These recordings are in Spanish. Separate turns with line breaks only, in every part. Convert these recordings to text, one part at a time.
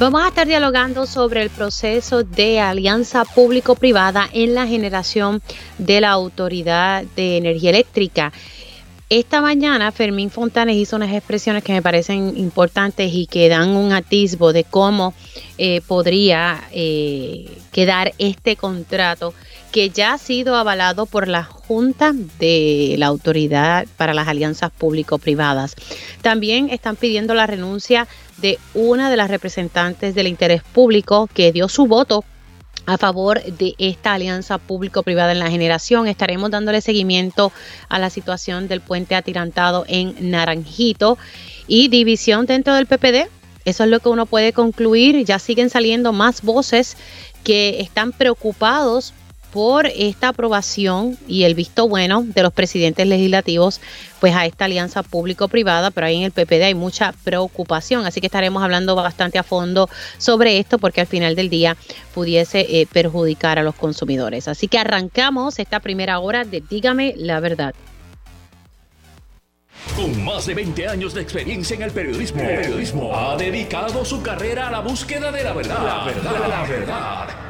Vamos a estar dialogando sobre el proceso de alianza público-privada en la generación de la Autoridad de Energía Eléctrica. Esta mañana Fermín Fontanes hizo unas expresiones que me parecen importantes y que dan un atisbo de cómo eh, podría eh, quedar este contrato que ya ha sido avalado por la Junta de la Autoridad para las Alianzas Público-Privadas. También están pidiendo la renuncia de una de las representantes del interés público que dio su voto a favor de esta alianza público-privada en la generación. Estaremos dándole seguimiento a la situación del puente atirantado en Naranjito y división dentro del PPD. Eso es lo que uno puede concluir. Ya siguen saliendo más voces que están preocupados por esta aprobación y el visto bueno de los presidentes legislativos pues a esta alianza público-privada, pero ahí en el PPD hay mucha preocupación, así que estaremos hablando bastante a fondo sobre esto porque al final del día pudiese eh, perjudicar a los consumidores. Así que arrancamos esta primera hora de Dígame la verdad.
Con más de 20 años de experiencia en el periodismo, el periodismo ha dedicado su carrera a la búsqueda de la verdad. La verdad, la verdad.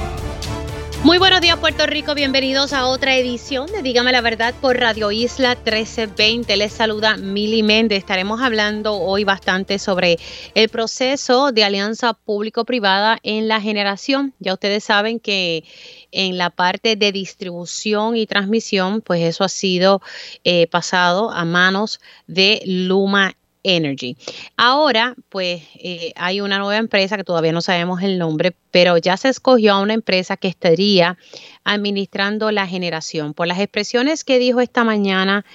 Muy buenos días Puerto Rico, bienvenidos a otra edición de Dígame la Verdad por Radio Isla 1320. Les saluda Mili Méndez. Estaremos hablando hoy bastante sobre el proceso de alianza público-privada en la generación. Ya ustedes saben que en la parte de distribución y transmisión, pues eso ha sido eh, pasado a manos de Luma Energy. Ahora, pues eh, hay una nueva empresa que todavía no sabemos el nombre, pero ya se escogió a una empresa que estaría administrando la generación. Por las expresiones que dijo esta mañana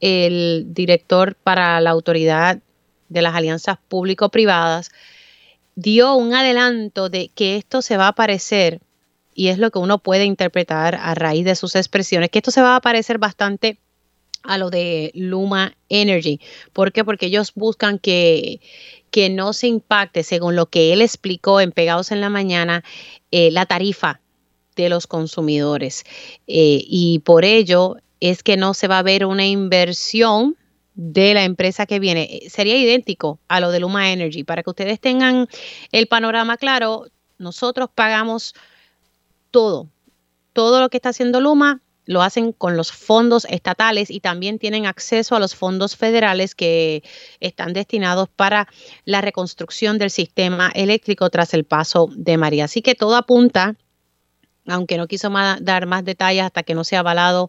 el director para la autoridad de las alianzas público-privadas, dio un adelanto de que esto se va a parecer, y es lo que uno puede interpretar a raíz de sus expresiones, que esto se va a parecer bastante a lo de Luma Energy. ¿Por qué? Porque ellos buscan que, que no se impacte, según lo que él explicó en Pegados en la Mañana, eh, la tarifa de los consumidores. Eh, y por ello es que no se va a ver una inversión de la empresa que viene. Sería idéntico a lo de Luma Energy. Para que ustedes tengan el panorama claro, nosotros pagamos todo. Todo lo que está haciendo Luma lo hacen con los fondos estatales y también tienen acceso a los fondos federales que están destinados para la reconstrucción del sistema eléctrico tras el paso de María. Así que todo apunta, aunque no quiso dar más detalles hasta que no sea avalado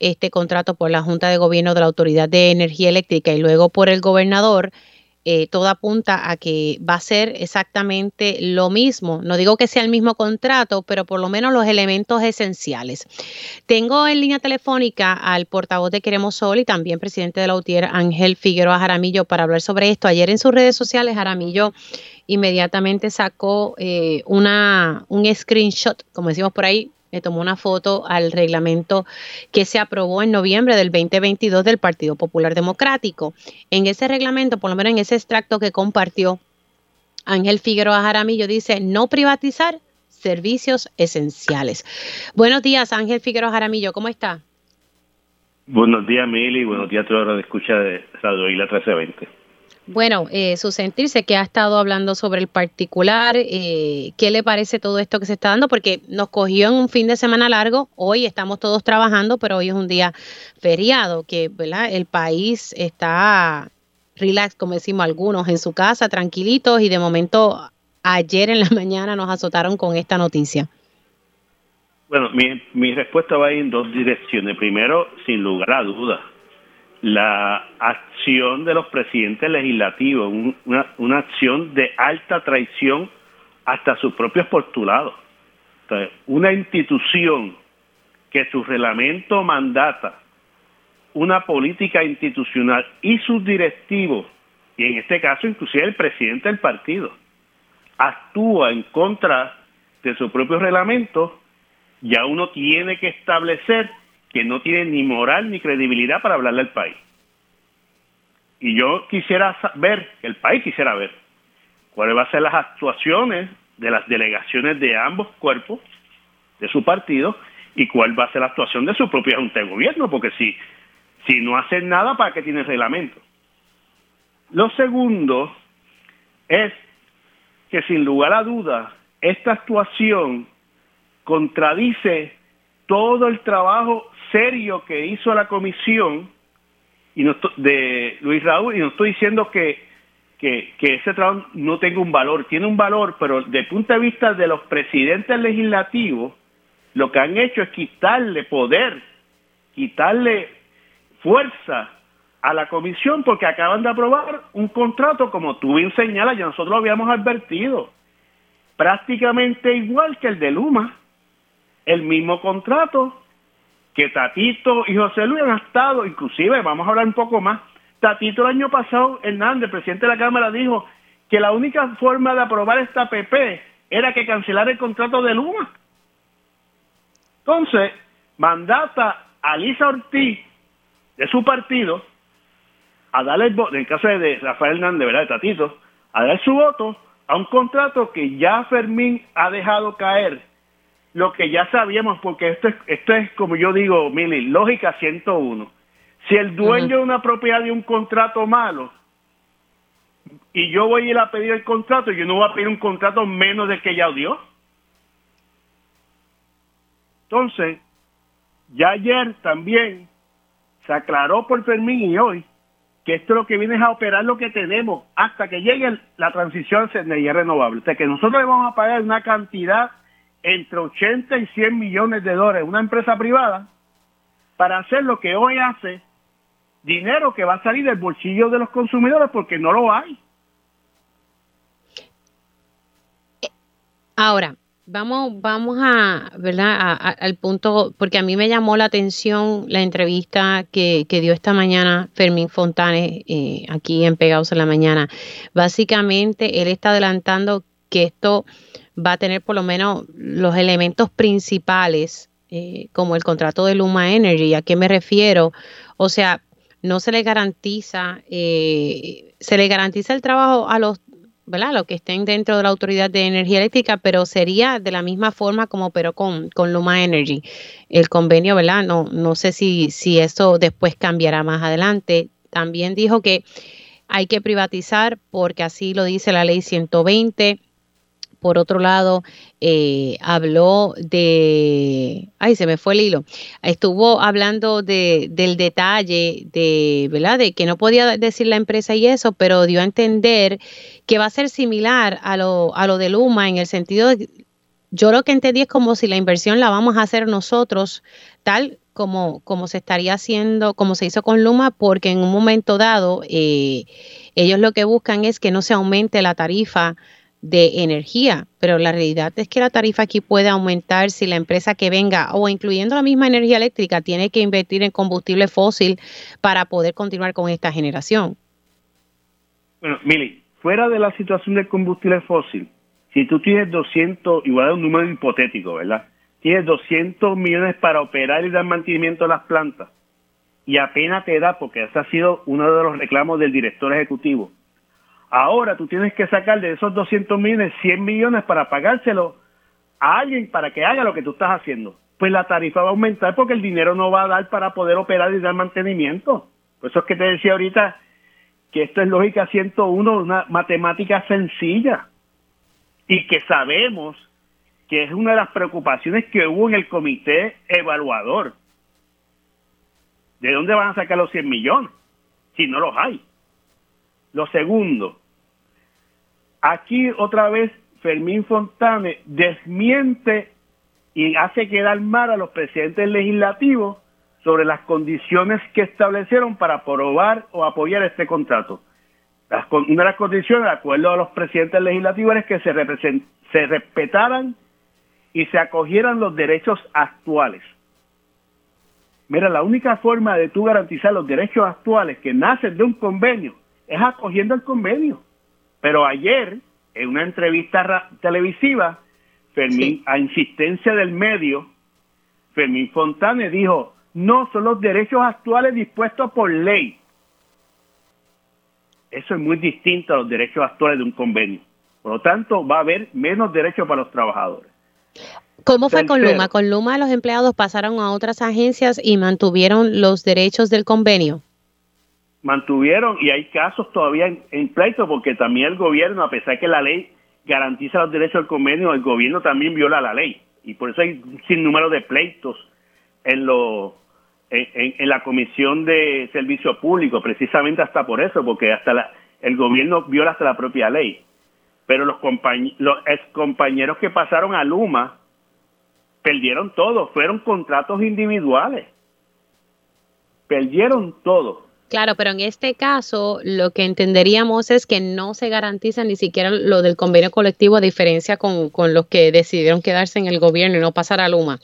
este contrato por la Junta de Gobierno de la Autoridad de Energía Eléctrica y luego por el gobernador, eh, todo apunta a que va a ser exactamente lo mismo. No digo que sea el mismo contrato, pero por lo menos los elementos esenciales. Tengo en línea telefónica al portavoz de Queremos Sol y también presidente de la UTIER, Ángel Figueroa Jaramillo, para hablar sobre esto. Ayer en sus redes sociales, Jaramillo inmediatamente sacó eh, una, un screenshot, como decimos por ahí, le tomó una foto al reglamento que se aprobó en noviembre del 2022 del Partido Popular Democrático. En ese reglamento, por lo menos en ese extracto que compartió Ángel Figueroa Jaramillo, dice no privatizar servicios esenciales. Buenos días, Ángel Figueroa Jaramillo, ¿cómo está?
Buenos días, Mili, buenos días a los que escucha de Radio Isla 1320.
Bueno, eh, su sentirse que ha estado hablando sobre el particular, eh, ¿qué le parece todo esto que se está dando? Porque nos cogió en un fin de semana largo, hoy estamos todos trabajando, pero hoy es un día feriado, que ¿verdad? el país está relax, como decimos algunos, en su casa, tranquilitos, y de momento ayer en la mañana nos azotaron con esta noticia.
Bueno, mi, mi respuesta va en dos direcciones. Primero, sin lugar a dudas, la acción de los presidentes legislativos, una, una acción de alta traición hasta sus propios postulados. una institución que su reglamento mandata una política institucional y sus directivos, y en este caso inclusive el presidente del partido, actúa en contra de su propio reglamento, ya uno tiene que establecer que no tiene ni moral ni credibilidad para hablarle al país. Y yo quisiera ver, el país quisiera ver, cuáles van a ser las actuaciones de las delegaciones de ambos cuerpos de su partido y cuál va a ser la actuación de su propia Junta de Gobierno, porque si, si no hacen nada, ¿para qué tiene reglamento? Lo segundo es que sin lugar a dudas, esta actuación contradice todo el trabajo serio que hizo la comisión y no de Luis Raúl, y no estoy diciendo que, que, ese trabajo no tenga un valor, tiene un valor, pero desde el punto de vista de los presidentes legislativos, lo que han hecho es quitarle poder, quitarle fuerza a la comisión porque acaban de aprobar un contrato, como tú bien señalas, ya nosotros lo habíamos advertido, prácticamente igual que el de Luma, el mismo contrato que Tatito y José Luis han estado, inclusive, vamos a hablar un poco más, Tatito el año pasado, Hernández, presidente de la Cámara, dijo que la única forma de aprobar esta PP era que cancelara el contrato de Luma. Entonces, mandata a Lisa Ortiz de su partido a darle el voto, en el caso de Rafael Hernández, ¿verdad? De Tatito, a dar su voto a un contrato que ya Fermín ha dejado caer lo que ya sabíamos, porque esto es, esto es como yo digo, Mili, lógica 101. Si el dueño de una propiedad de un contrato malo y yo voy a ir a pedir el contrato, yo no voy a pedir un contrato menos del que ya dio. Entonces, ya ayer también se aclaró por Fermín y hoy que esto lo que viene es a operar lo que tenemos hasta que llegue la transición a energía renovable. O sea, que nosotros le vamos a pagar una cantidad entre 80 y 100 millones de dólares una empresa privada para hacer lo que hoy hace, dinero que va a salir del bolsillo de los consumidores porque no lo hay.
Ahora, vamos, vamos a, ¿verdad? al punto, porque a mí me llamó la atención la entrevista que, dio esta mañana Fermín Fontanes eh, aquí en Pegados en la Mañana. Básicamente, él está adelantando que esto va a tener por lo menos los elementos principales, eh, como el contrato de Luma Energy. ¿A qué me refiero? O sea, no se le garantiza, eh, se le garantiza el trabajo a los ¿verdad? Los que estén dentro de la Autoridad de Energía Eléctrica, pero sería de la misma forma como pero con, con Luma Energy. El convenio, ¿verdad? No, no sé si, si eso después cambiará más adelante. También dijo que hay que privatizar porque así lo dice la ley 120 por otro lado, eh, habló de, ay, se me fue el hilo, estuvo hablando de, del detalle de, ¿verdad? De que no podía decir la empresa y eso, pero dio a entender que va a ser similar a lo, a lo de Luma en el sentido de, yo lo que entendí es como si la inversión la vamos a hacer nosotros, tal como, como se estaría haciendo, como se hizo con Luma, porque en un momento dado eh, ellos lo que buscan es que no se aumente la tarifa de energía, pero la realidad es que la tarifa aquí puede aumentar si la empresa que venga o incluyendo la misma energía eléctrica tiene que invertir en combustible fósil para poder continuar con esta generación.
Bueno, Mili, fuera de la situación del combustible fósil, si tú tienes 200, igual es un número hipotético, ¿verdad? Tienes 200 millones para operar y dar mantenimiento a las plantas y apenas te da, porque ese ha sido uno de los reclamos del director ejecutivo, Ahora tú tienes que sacar de esos 200 millones 100 millones para pagárselo a alguien para que haga lo que tú estás haciendo. Pues la tarifa va a aumentar porque el dinero no va a dar para poder operar y dar mantenimiento. Por eso es que te decía ahorita que esto es lógica 101, una matemática sencilla. Y que sabemos que es una de las preocupaciones que hubo en el comité evaluador. ¿De dónde van a sacar los 100 millones? Si no los hay. Lo segundo, Aquí otra vez Fermín Fontane desmiente y hace quedar mal a los presidentes legislativos sobre las condiciones que establecieron para aprobar o apoyar este contrato. una de las condiciones, de acuerdo a los presidentes legislativos, es que se, se respetaran y se acogieran los derechos actuales. Mira, la única forma de tú garantizar los derechos actuales que nacen de un convenio es acogiendo el convenio. Pero ayer, en una entrevista televisiva, Fermín, a insistencia del medio, Fermín Fontane dijo, no, son los derechos actuales dispuestos por ley. Eso es muy distinto a los derechos actuales de un convenio. Por lo tanto, va a haber menos derechos para los trabajadores.
¿Cómo fue con Luma? Con Luma los empleados pasaron a otras agencias y mantuvieron los derechos del convenio.
Mantuvieron y hay casos todavía en, pleito porque también el gobierno, a pesar que la ley garantiza los derechos del convenio, el gobierno también viola la ley y por eso hay sin número de pleitos en lo en, la comisión de servicio público, precisamente hasta por eso, porque hasta la, el gobierno viola hasta la propia ley. Pero los, los ex compañeros que pasaron a Luma perdieron todo, fueron contratos individuales. Perdieron todo.
Claro, pero en este caso lo que entenderíamos es que no se garantiza ni siquiera lo del convenio colectivo a diferencia con, con los que decidieron quedarse en el gobierno y no pasar a Luma.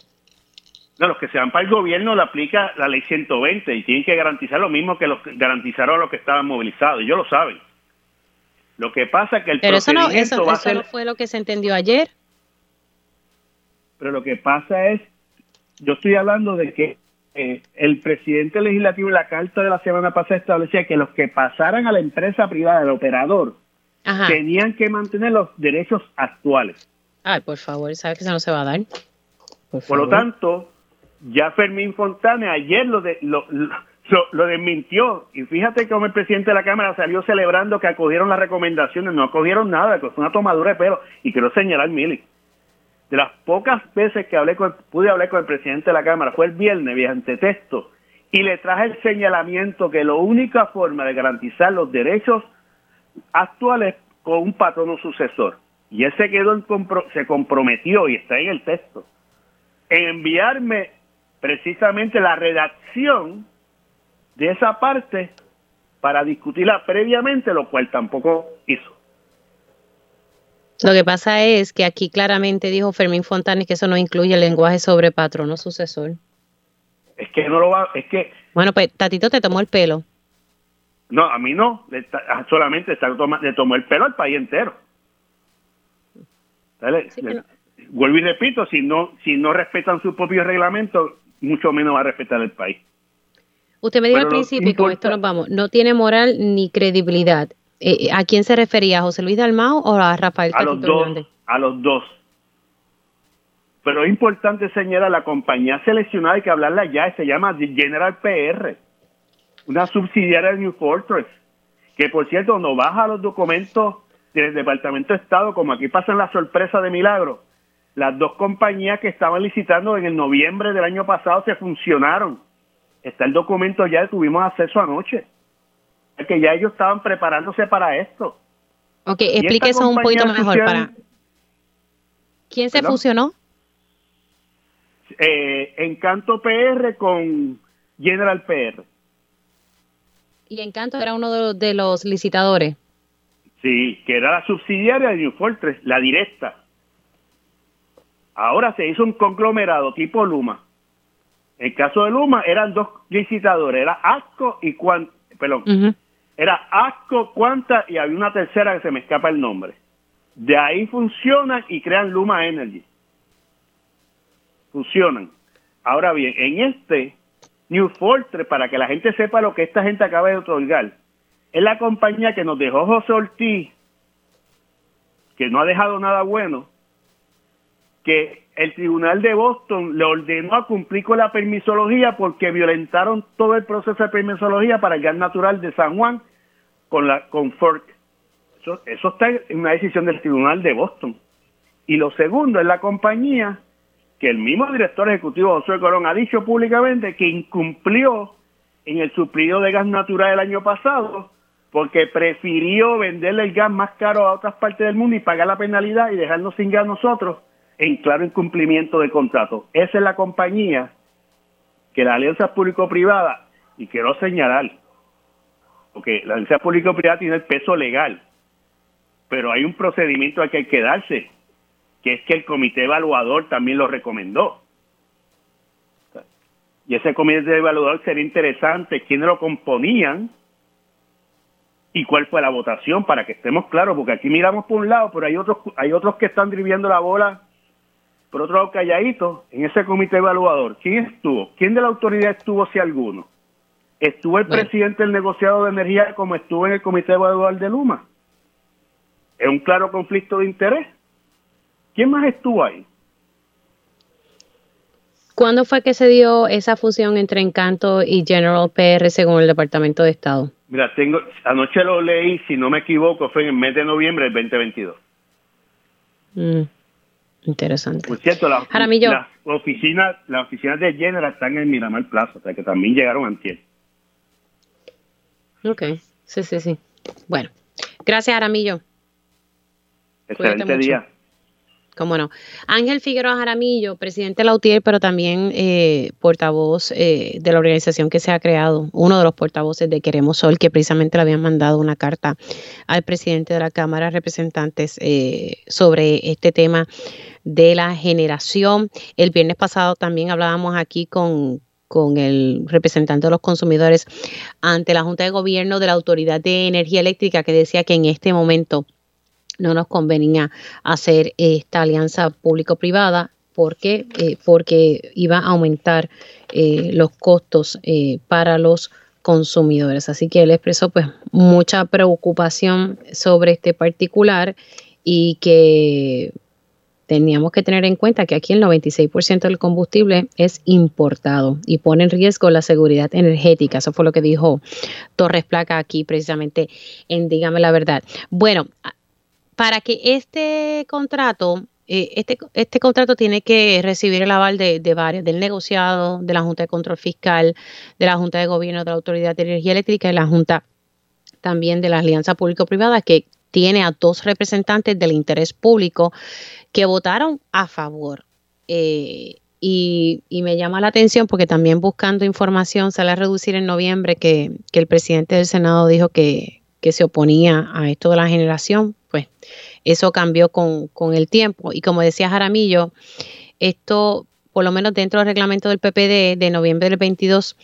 No, los que se van para el gobierno le aplica la ley 120 y tienen que garantizar lo mismo que los garantizaron a los que estaban movilizados. Ellos lo saben. Lo que pasa es que el
Pero eso no, eso, no fue lo que se entendió ayer.
Pero lo que pasa es, yo estoy hablando de que eh, el presidente legislativo en la carta de la semana pasada establecía que los que pasaran a la empresa privada, el operador, tenían que mantener los derechos actuales.
Ay, por favor, ¿sabe que eso no se va a dar?
Por, lo tanto, ya Fermín Fontane ayer lo, de, lo, lo, desmintió. Y fíjate cómo el presidente de la Cámara salió celebrando que acogieron las recomendaciones. No acogieron nada, que fue una tomadura de pelo. Y quiero señalar, Mili, de las pocas veces que hablé con, pude hablar con el presidente de la Cámara, fue el viernes, mediante texto, y le traje el señalamiento que la única forma de garantizar los derechos actuales con un patrono sucesor. Y él se quedó, en se comprometió, y está en el texto, en enviarme precisamente la redacción de esa parte para discutirla previamente, lo cual tampoco hizo.
Lo que pasa es que aquí claramente dijo Fermín Fontanes que eso no incluye el lenguaje sobre patrono sucesor.
Es que no lo va, es que...
Bueno, pues Tatito te tomó el pelo.
No, a mí no, solamente le tomó el pelo al país entero. Vuelvo y repito, si no, si no respetan sus propios reglamentos, mucho menos va a respetar el país.
Usted me dijo al principio, y con esto nos vamos, no tiene moral ni credibilidad. Eh, eh, ¿A quién se refería? ¿A José Luis Dalmao o a Rafael
A los dos, a los dos. Pero es importante señalar, la compañía seleccionada, hay que hablarla ya, se llama General PR, una subsidiaria de New Fortress, que por cierto, no baja los documentos del Departamento de Estado, como aquí pasan la sorpresa de milagro, las dos compañías que estaban licitando en el noviembre del año pasado se funcionaron. Está el documento ya, tuvimos acceso anoche que ya ellos estaban preparándose para esto.
Ok, explique eso un poquito mejor para... ¿Quién se fusionó?
Eh, Encanto PR con General PR.
¿Y Encanto era uno de los, licitadores?
Sí, que era la subsidiaria de New Fortress, la directa. Ahora se hizo un conglomerado tipo Luma. En el caso de Luma eran dos licitadores, era ASCO y Cuan, perdón, era ASCO, Cuanta y había una tercera que se me escapa el nombre. De ahí funcionan y crean Luma Energy. Funcionan. Ahora bien, en este New Fortress, para que la gente sepa lo que esta gente acaba de otorgar, es la compañía que nos dejó José Ortiz, que no ha dejado nada bueno, que el Tribunal de Boston le ordenó a cumplir con la permisología porque violentaron todo el proceso de permisología para el gas natural de San Juan con la con FERC. Eso, eso está en una decisión del Tribunal de Boston. Y lo segundo es la compañía que el mismo director ejecutivo José Corón ha dicho públicamente que incumplió en el suplido de gas natural el año pasado porque prefirió venderle el gas más caro a otras partes del mundo y pagar la penalidad y dejarnos sin gas nosotros en claro incumplimiento de contrato. Esa es la compañía que la alianza público-privada, y quiero señalar, porque la alianza público-privada tiene el peso legal, pero hay un procedimiento al que hay que darse, que es que el comité evaluador también lo recomendó. Y ese comité evaluador sería interesante quiénes lo componían y cuál fue la votación para que estemos claros, porque aquí miramos por un lado, pero hay otros hay otros que están driviendo la bola por otro lado, calladito, en ese comité evaluador, ¿quién estuvo? ¿Quién de la autoridad estuvo, si alguno? ¿Estuvo el presidente del negociado de energía como estuvo en el comité evaluador de Luma? Es es un claro conflicto de interés. ¿Quién más estuvo ahí?
¿Cuándo fue que se dio esa fusión entre Encanto y General PR según el Departamento de Estado?
Mira, tengo anoche lo leí, si no me equivoco, fue en el mes de noviembre del 2022.
Mm, interesante.
Por cierto, la, la, oficina, la oficina de General están en Miramar Plaza, o sea que también llegaron antier.
Ok, sí, sí, sí. Bueno, gracias Aramillo.
Excelente día.
Cómo. Ángel Figueroa Jaramillo, presidente de la UTIER, pero también eh, portavoz eh, de la organización que se ha creado, uno de los portavoces de Queremos Sol, que precisamente le habían mandado una carta al presidente de la Cámara de Representantes eh, sobre este tema de la generación. El viernes pasado también hablábamos aquí con, con el representante de los consumidores ante la Junta de Gobierno de la Autoridad de Energía Eléctrica que decía que en este momento no nos convenía hacer esta alianza público-privada porque, eh, porque iba a aumentar eh, los costos eh, para los consumidores. Así que él expresó pues mucha preocupación sobre este particular y que teníamos que tener en cuenta que aquí el 96% del combustible es importado y pone en riesgo la seguridad energética. Eso fue lo que dijo Torres Placa aquí precisamente en Dígame la verdad. Bueno, para que este contrato, eh, este, este contrato tiene que recibir el aval de, varios, del negociado, de la Junta de Control Fiscal, de la Junta de Gobierno de la Autoridad de Energía Eléctrica y la Junta también de la Alianza Público-Privada, que tiene a dos representantes del interés público que votaron a favor. Eh, y, me llama la atención porque también buscando información sale a reducir en noviembre que, que el presidente del Senado dijo que, que se oponía a esto de la generación, pues eso cambió con, el tiempo. Y como decía Jaramillo, esto, por lo menos dentro del reglamento del PPD de noviembre del 22,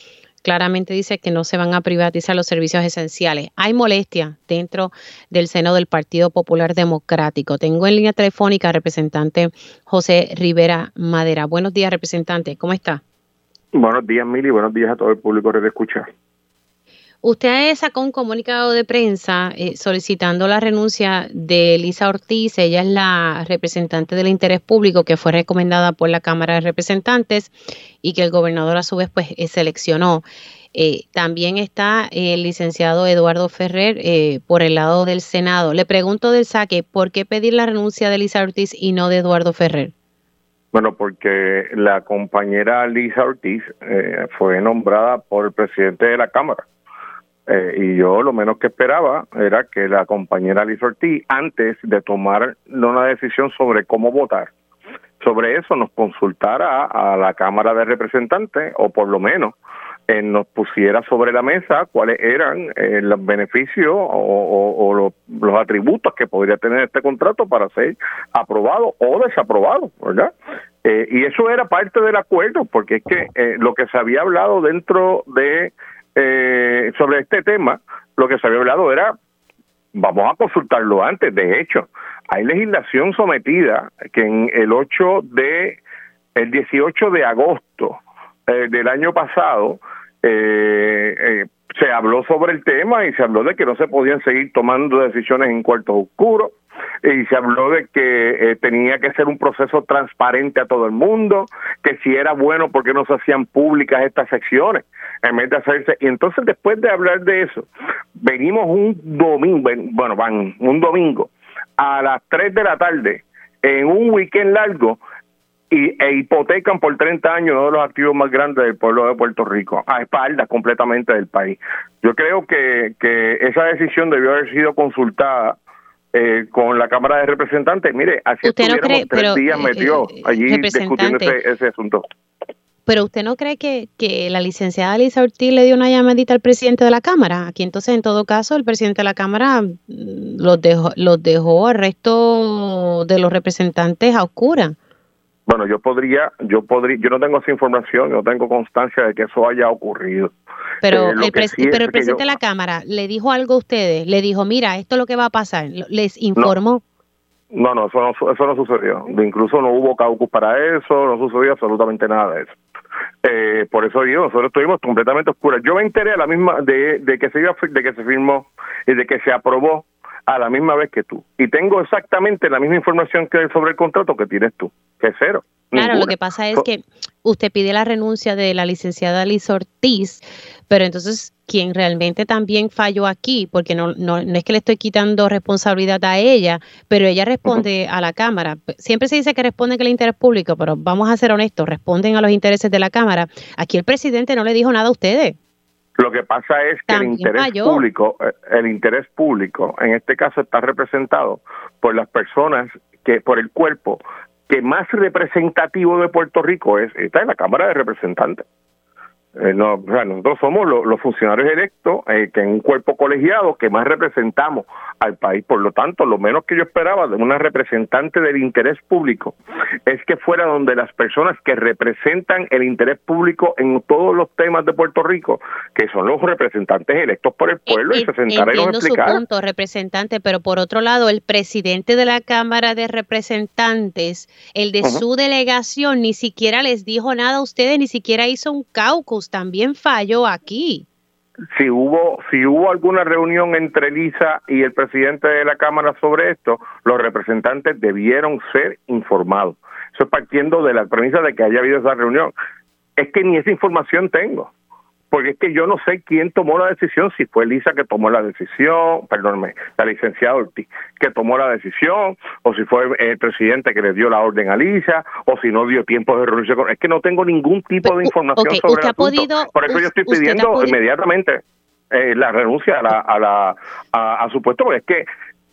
claramente dice que no se van a privatizar los servicios esenciales. Hay molestia dentro del seno del Partido Popular Democrático. Tengo en línea telefónica al representante José Rivera Madera. Buenos días, representante. ¿Cómo está?
Buenos días, Mili. Buenos días a todo el público que te escucha.
Usted sacó un comunicado de prensa eh, solicitando la renuncia de Elisa Ortiz. Ella es la representante del interés público que fue recomendada por la Cámara de Representantes y que el gobernador a su vez pues eh, seleccionó. Eh, también está el licenciado Eduardo Ferrer por el lado del Senado. Le pregunto del saque, ¿por qué pedir la renuncia de Elisa Ortiz y no de Eduardo Ferrer?
Bueno, porque la compañera Lisa Ortiz fue nombrada por el presidente de la Cámara eh, y yo lo menos que esperaba era que la compañera Liz Ortiz, antes de tomar una decisión sobre cómo votar, sobre eso nos consultara a la Cámara de Representantes, o por lo menos eh, nos pusiera sobre la mesa cuáles eran eh, los beneficios o, los, atributos que podría tener este contrato para ser aprobado o desaprobado, ¿verdad? y eso era parte del acuerdo, porque es que lo que se había hablado dentro de eh, sobre este tema, lo que se había hablado era, vamos a consultarlo antes, de hecho, hay legislación sometida que en el 8 de, el 18 de agosto eh, del año pasado, eh, eh, se habló sobre el tema y se habló de que no se podían seguir tomando decisiones en cuartos oscuros y se habló de que eh, tenía que ser un proceso transparente a todo el mundo, que si era bueno porque no se hacían públicas estas secciones en vez de hacerse y entonces después de hablar de eso venimos un domingo, bueno, van un domingo a las 3 de la tarde en un weekend largo y, e hipotecan por 30 años uno de los activos más grandes del pueblo de Puerto Rico, a espaldas completamente del país. Yo creo que, que esa decisión debió haber sido consultada eh, con la Cámara de Representantes. Mire, así estuviéramos tres días eh, metió eh, allí discutiendo ese, asunto.
Pero usted no cree que, que la licenciada Lisa Ortiz le dio una llamadita al presidente de la Cámara. Aquí entonces, en todo caso, el presidente de la Cámara mm, los dejó, los dejó al resto de los representantes a oscura.
Bueno, yo podría, yo podría, yo no tengo esa información, yo no tengo constancia de que eso haya ocurrido.
Pero, eh, el, pero el presidente de la Cámara le dijo algo a ustedes, le dijo, mira, esto es lo que va a pasar, les informó.
No, no, eso no, eso no sucedió. Incluso no hubo caucus para eso, no sucedió absolutamente nada de eso. Eh, por eso digo, nosotros estuvimos completamente oscuras. Yo me enteré a la misma de, de que se iba, de que se firmó y de que se aprobó a la misma vez que tú. Y tengo exactamente la misma información que sobre el contrato que tienes tú, que es cero.
Claro, lo que pasa es que usted pide la renuncia de la licenciada Liz Ortiz, pero entonces quien realmente también falló aquí, porque no, no, no, es que le estoy quitando responsabilidad a ella, pero ella responde a la Cámara. Siempre se dice que responden el interés público, pero vamos a ser honestos, responden a los intereses de la Cámara. Aquí el presidente no le dijo nada a ustedes.
Lo que pasa es que el interés público, eh, el interés público, en este caso está representado por las personas que, por el cuerpo que más representativo de Puerto Rico es, está en la Cámara de Representantes. Eh, no, o sea, nosotros somos los funcionarios electos eh, que en un cuerpo colegiado que más representamos al país. Por lo tanto, lo menos que yo esperaba de una representante del interés público es que fuera donde las personas que representan el interés público en todos los temas de Puerto Rico, que son los representantes electos por el pueblo, y se sentaran y nos
su punto, representante, pero por otro lado, el presidente de la Cámara de Representantes, el de su delegación, ni siquiera les dijo nada a ustedes, ni siquiera hizo un caucus también falló aquí.
Si hubo, si hubo alguna reunión entre Lisa y el presidente de la Cámara sobre esto, los representantes debieron ser informados. Eso es partiendo de la premisa de que haya habido esa reunión. Es que ni esa información tengo porque es que yo no sé quién tomó la decisión, si fue Lisa que tomó la decisión, perdónme, la licenciada Ortiz que tomó la decisión, o si fue el presidente que le dio la orden a Lisa, o si no dio tiempo de reunión. Es que no tengo ningún tipo de información sobre el asunto. Por eso yo estoy pidiendo inmediatamente eh, la renuncia a, la, a, la, a su puesto, porque es que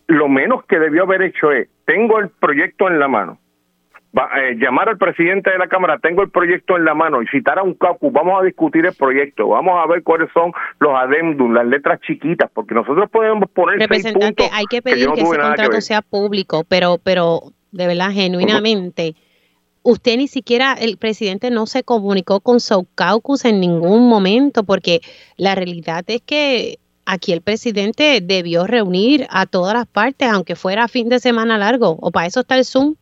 lo menos que debió haber hecho es, tengo el proyecto en la mano, va, eh, llamar al presidente de la Cámara, tengo el proyecto en la mano y citar a un caucus, vamos a discutir el proyecto, vamos a ver cuáles son los adendum, las letras chiquitas, porque nosotros podemos poner
Representante, hay que pedir que, ese contrato sea público, pero, pero de verdad, genuinamente, usted ni siquiera, el presidente no se comunicó con su caucus en ningún momento, porque la realidad es que aquí el presidente debió reunir a todas las partes, aunque fuera fin de semana largo, o para eso está el Zoom.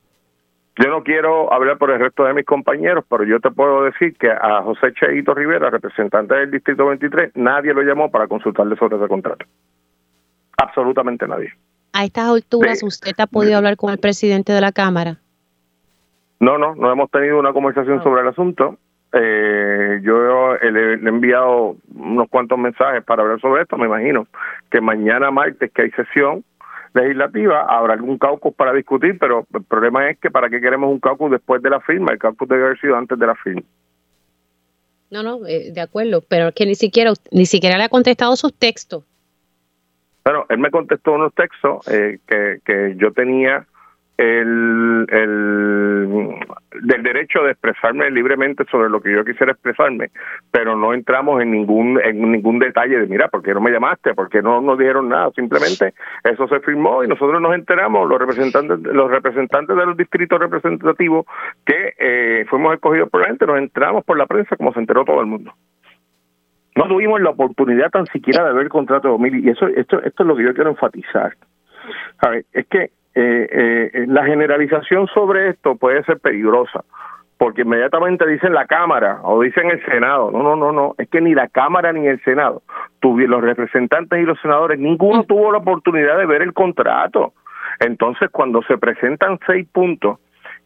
Yo no quiero hablar por el resto de mis compañeros, pero yo te puedo decir que a José Cheito Rivera, representante del Distrito 23, nadie lo llamó para consultarle sobre ese contrato. Absolutamente nadie.
A estas alturas, ¿usted ha podido hablar con el presidente de la Cámara?
No, no, no hemos tenido una conversación sobre el asunto. Eh, yo le, he enviado unos cuantos mensajes para hablar sobre esto. Me imagino que mañana martes, que hay sesión, legislativa, habrá algún caucus para discutir, pero el problema es que para qué queremos un caucus después de la firma, el caucus debe haber sido antes de la firma.
No, no, eh, de acuerdo, pero que ni siquiera ni siquiera le ha contestado sus textos.
Bueno, él me contestó unos textos eh, que, que yo tenía el, el del derecho de expresarme libremente sobre lo que yo quisiera expresarme, pero no entramos en ningún en ningún detalle de mira, ¿por qué no me llamaste? ¿Por qué no nos dijeron nada? Simplemente eso se firmó y nosotros nos enteramos, los representantes los representantes de los distritos representativos que eh, fuimos escogidos por la gente, nos enteramos por la prensa como se enteró todo el mundo. No tuvimos la oportunidad tan siquiera de ver el contrato de 2000 y eso esto esto es lo que yo quiero enfatizar. A ver, es que eh, eh, la generalización sobre esto puede ser peligrosa, porque inmediatamente dicen la Cámara o dicen el Senado. No, no, no, no, es que ni la Cámara ni el Senado, los representantes y los senadores, ninguno tuvo la oportunidad de ver el contrato. Entonces, cuando se presentan seis puntos,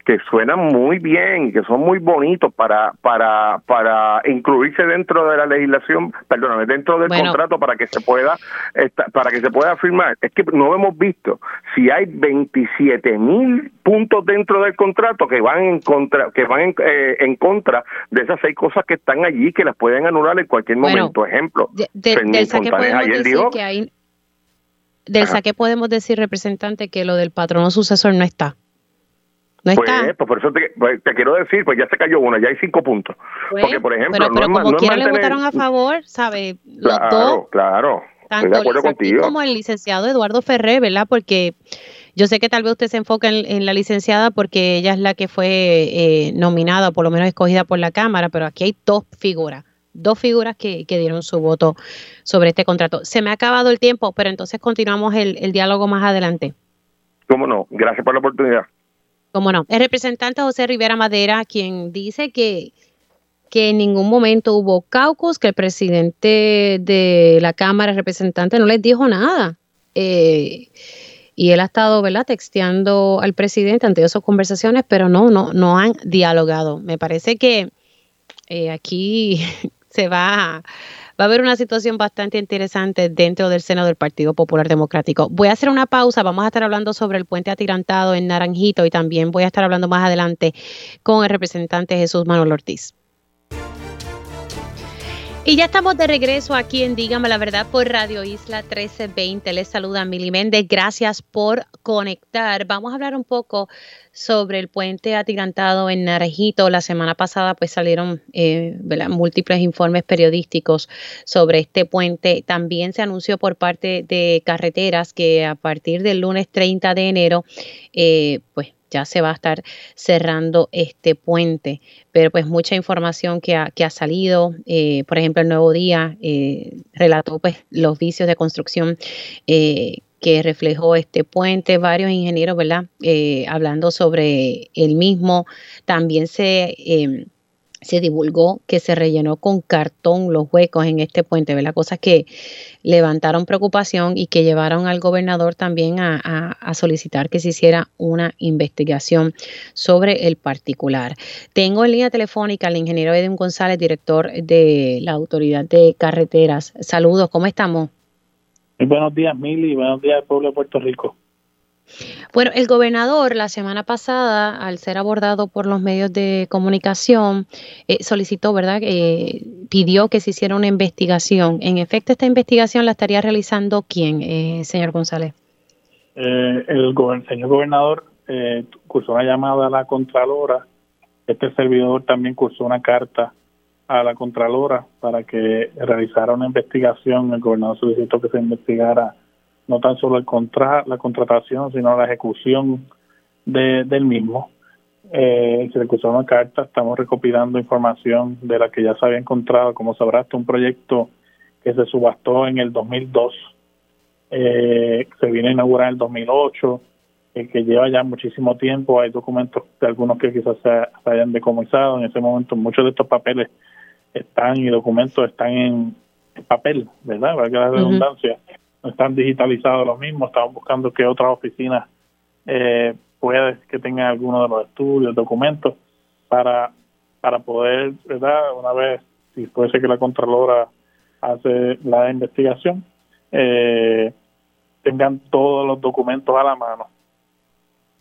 que suenan muy bien, que son muy bonitos para para para incluirse dentro de la legislación, perdóname, dentro del contrato para que se pueda para que se pueda firmar. Es que no hemos visto si hay 27 mil puntos dentro del contrato que van en contra que van en, eh, contra de esas seis cosas que están allí que las pueden anular en cualquier momento. Ejemplo,
del saque podemos decir que hay del saque podemos decir representante que lo del patrono sucesor no está.
No pues, pues, por eso pues, te, quiero decir, pues ya se cayó una, ya hay cinco puntos. Pues, Porque, por ejemplo,
pero, como quiera le votaron a favor, ¿sabe?
claro, claro. Tanto de acuerdo contigo.
como el licenciado Eduardo Ferrer, ¿verdad? Porque yo sé que tal vez usted se enfoca en, la licenciada porque ella es la que fue eh, nominada, por lo menos escogida por la Cámara, pero aquí hay dos figuras, dos figuras que, que, dieron su voto sobre este contrato. Se me ha acabado el tiempo, pero entonces continuamos el, el diálogo más adelante.
¿Cómo no? Gracias por la oportunidad.
¿Cómo no? El representante José Rivera Madera, quien dice que, que en ningún momento hubo caucus, que el presidente de la Cámara de Representantes no les dijo nada. Eh, y él ha estado, ¿verdad?, texteando al presidente ante esas conversaciones, pero no, no, no han dialogado. Me parece que eh, aquí se va, va a haber una situación bastante interesante dentro del seno del Partido Popular Democrático. Voy a hacer una pausa, vamos a estar hablando sobre el puente atirantado en Naranjito y también voy a estar hablando más adelante con el representante Jesús Manuel Ortiz. Y ya estamos de regreso aquí en Dígame la Verdad por Radio Isla 1320. Les saluda Mili Méndez. Gracias por conectar. Vamos a hablar un poco sobre el puente atirantado en Naranjito. La semana pasada pues salieron eh, múltiples informes periodísticos sobre este puente. También se anunció por parte de carreteras que a partir del lunes 30 de enero eh, pues ya se va a estar cerrando este puente. Pero pues mucha información que ha, que ha salido, eh, por ejemplo, el Nuevo Día eh, relató pues los vicios de construcción eh, que reflejó este puente, varios ingenieros, ¿verdad? hablando sobre el mismo. También se em, se divulgó que se rellenó con cartón los huecos en este puente, ¿verdad? Cosas que levantaron preocupación y que llevaron al gobernador también a, solicitar que se hiciera una investigación sobre el particular. Tengo en línea telefónica al ingeniero Edwin González, director de la Autoridad de Carreteras. Saludos, ¿cómo estamos?
Muy buenos días, Mili, buenos días, pueblo de Puerto Rico.
Bueno, el gobernador la semana pasada, al ser abordado por los medios de comunicación, eh, solicitó, ¿verdad? Eh, pidió que se hiciera una investigación. En efecto, esta investigación la estaría realizando quién, eh, señor González.
el, señor gobernador cursó una llamada a la Contralora. Este servidor también cursó una carta a la Contralora para que realizara una investigación. El gobernador solicitó que se investigara no tan solo el contra, la contratación, sino la ejecución de, del mismo. Eh, se le cruzó una carta, estamos recopilando información de la que ya se había encontrado, como sabrás, este un proyecto que se subastó en el 2002, eh, se viene a inaugurar en el 2008, eh, que lleva ya muchísimo tiempo, hay documentos de algunos que quizás se, hayan decomisado, en ese momento muchos de estos papeles están y documentos están en papel, ¿verdad? Para que la redundancia no están digitalizados los mismos, estamos buscando que otras oficinas eh, puedan que tengan alguno de los estudios, documentos, para, para poder, ¿verdad? Una vez, si puede ser que la Contralora hace la investigación, eh, tengan todos los documentos a la mano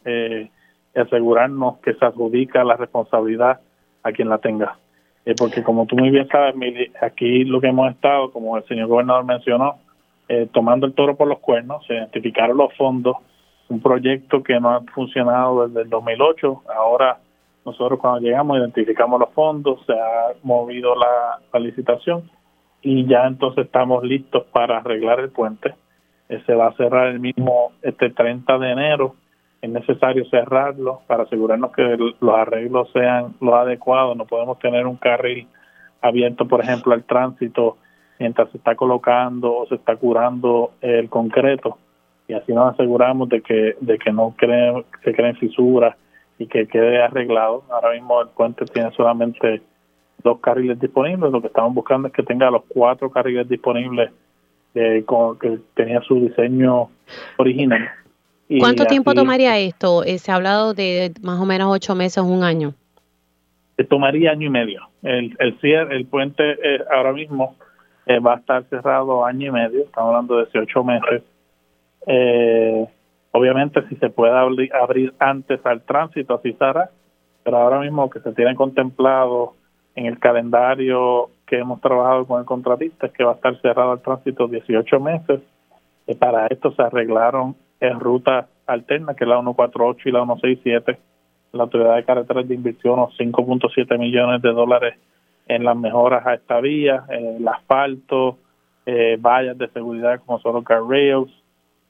eh, y asegurarnos que se adjudica la responsabilidad a quien la tenga. Eh, porque como tú muy bien sabes, aquí lo que hemos estado, como el señor gobernador mencionó, eh, tomando el toro por los cuernos, se identificaron los fondos, un proyecto que no ha funcionado desde el 2008, ahora nosotros cuando llegamos identificamos los fondos, se ha movido la, licitación y ya entonces estamos listos para arreglar el puente. Eh, se va a cerrar el mismo este 30 de enero. Es necesario cerrarlo para asegurarnos que los arreglos sean los adecuados. No podemos tener un carril abierto, por ejemplo, al tránsito mientras se está colocando o se está curando el concreto y así nos aseguramos de que de que no creen, se creen fisuras y que quede arreglado. Ahora mismo el puente tiene solamente dos carriles disponibles, lo que estamos buscando es que tenga los cuatro carriles disponibles eh, con, que tenía su diseño original.
¿Cuánto tiempo tomaría esto? Eh, se ha hablado de más o menos ocho meses, un año.
tomaría año y medio. El, el el puente eh, ahora mismo eh, va a estar cerrado año y medio, estamos hablando de 18 meses. Eh, obviamente si se puede abrir, antes al tránsito, así será, pero ahora mismo que se tiene contemplado en el calendario que hemos trabajado con el contratista es que va a estar cerrado al tránsito 18 meses. y para esto se arreglaron en rutas alternas, que es la 148 y la 167. La Autoridad de Carreteras de invirtió unos 5.7 millones de dólares en las mejoras a esta vía, el asfalto, eh, vallas de seguridad como son los guardrails,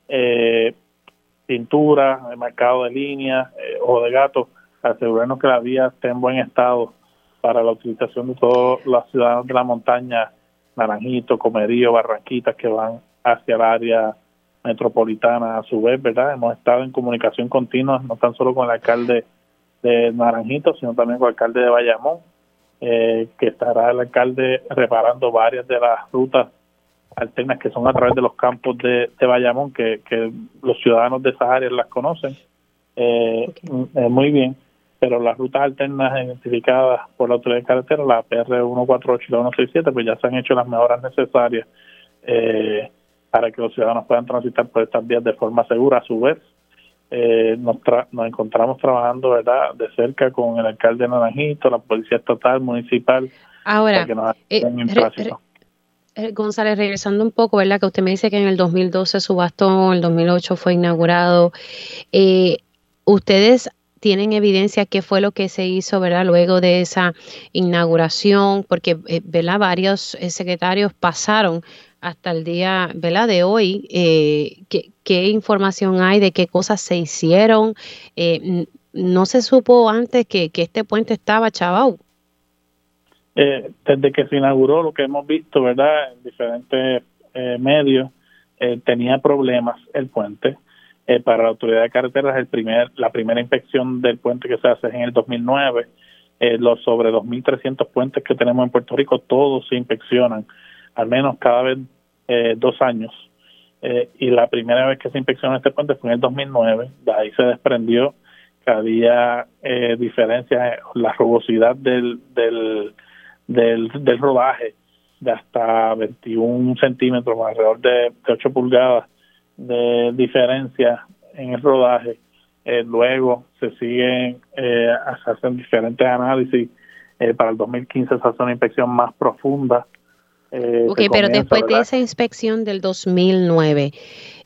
eh, pintura, marcado de línea eh, o de gato, asegurarnos que la vía esté en buen estado para la utilización de todos los ciudadanos de la montaña, Naranjito, Comerío, Barranquitas, que van hacia el área metropolitana a su vez, ¿verdad? Hemos estado en comunicación continua, no tan solo con el alcalde de Naranjito, sino también con el alcalde de Bayamón, eh, que estará el alcalde reparando varias de las rutas alternas que son a través de los campos de, de Bayamón, que, que los ciudadanos de esas áreas las conocen eh, eh, muy bien, pero las rutas alternas identificadas por la autoridad de carretera, la PR 148 y la 167, pues ya se han hecho las mejoras necesarias eh, para que los ciudadanos puedan transitar por estas vías de forma segura. A su vez, eh, nos, nos encontramos trabajando verdad de cerca con el alcalde Naranjito, la policía estatal, municipal.
Ahora, eh, eh, González, regresando un poco, ¿verdad? Que usted me dice que en el 2012 subastó, en el 2008 fue inaugurado. Eh, ¿Ustedes tienen evidencia qué fue lo que se hizo, ¿verdad? Luego de esa inauguración, porque, ¿verdad? Varios secretarios pasaron hasta el día ¿verdad? de hoy, eh, ¿qué, información hay de qué cosas se hicieron? Eh, no se supo antes que, este puente estaba chavao.
Eh, desde que se inauguró, lo que hemos visto, ¿verdad? En diferentes medios, tenía problemas el puente. para la autoridad de carreteras, el primer, la primera inspección del puente que se hace es en el 2009. los sobre 2.300 puentes que tenemos en Puerto Rico, todos se inspeccionan al menos cada vez eh, dos años. Eh, y la primera vez que se inspeccionó este puente fue en el 2009. De ahí se desprendió que había eh, diferencias en la rugosidad del, del, del, rodaje de hasta 21 centímetros, alrededor de, 8 pulgadas de diferencia en el rodaje. luego se siguen, eh, se hacen diferentes análisis. para el 2015 se hace una inspección más profunda
eh, ok, pero después de esa inspección del 2009,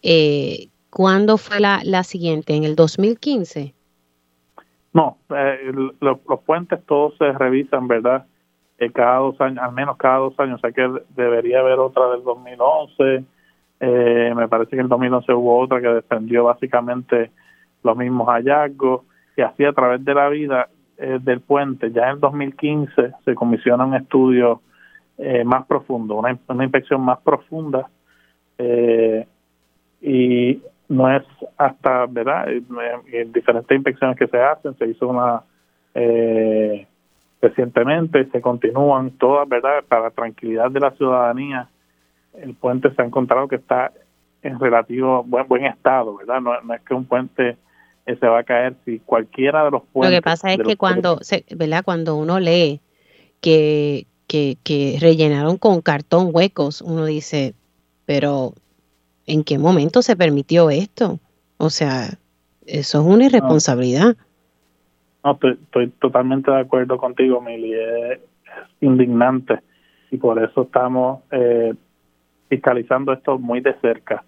eh, ¿cuándo fue la, la siguiente? ¿En el 2015?
No, eh, los puentes todos se revisan, ¿verdad? Eh, cada dos años, al menos cada dos años, o sea que debería haber otra del 2011. Eh, me parece que en el 2011 hubo otra que defendió básicamente los mismos hallazgos y así a través de la vida del puente. Ya en el 2015 se comisiona un estudio eh, más profundo, una, una, inspección más profunda eh, y no es hasta, ¿verdad? En diferentes inspecciones que se hacen, se hizo una eh, recientemente, se continúan todas, ¿verdad? Para tranquilidad de la ciudadanía, el puente se ha encontrado que está en relativo buen, buen estado, ¿verdad? No, no es que un puente se va a caer si cualquiera de los puentes.
Lo que pasa es que cuando, se, ¿verdad? Cuando uno lee que, que, que rellenaron con cartón huecos, uno dice, pero ¿en qué momento se permitió esto? O sea, eso es una irresponsabilidad.
No, estoy, totalmente de acuerdo contigo, Mili. Es, indignante y por eso estamos eh, fiscalizando esto muy de cerca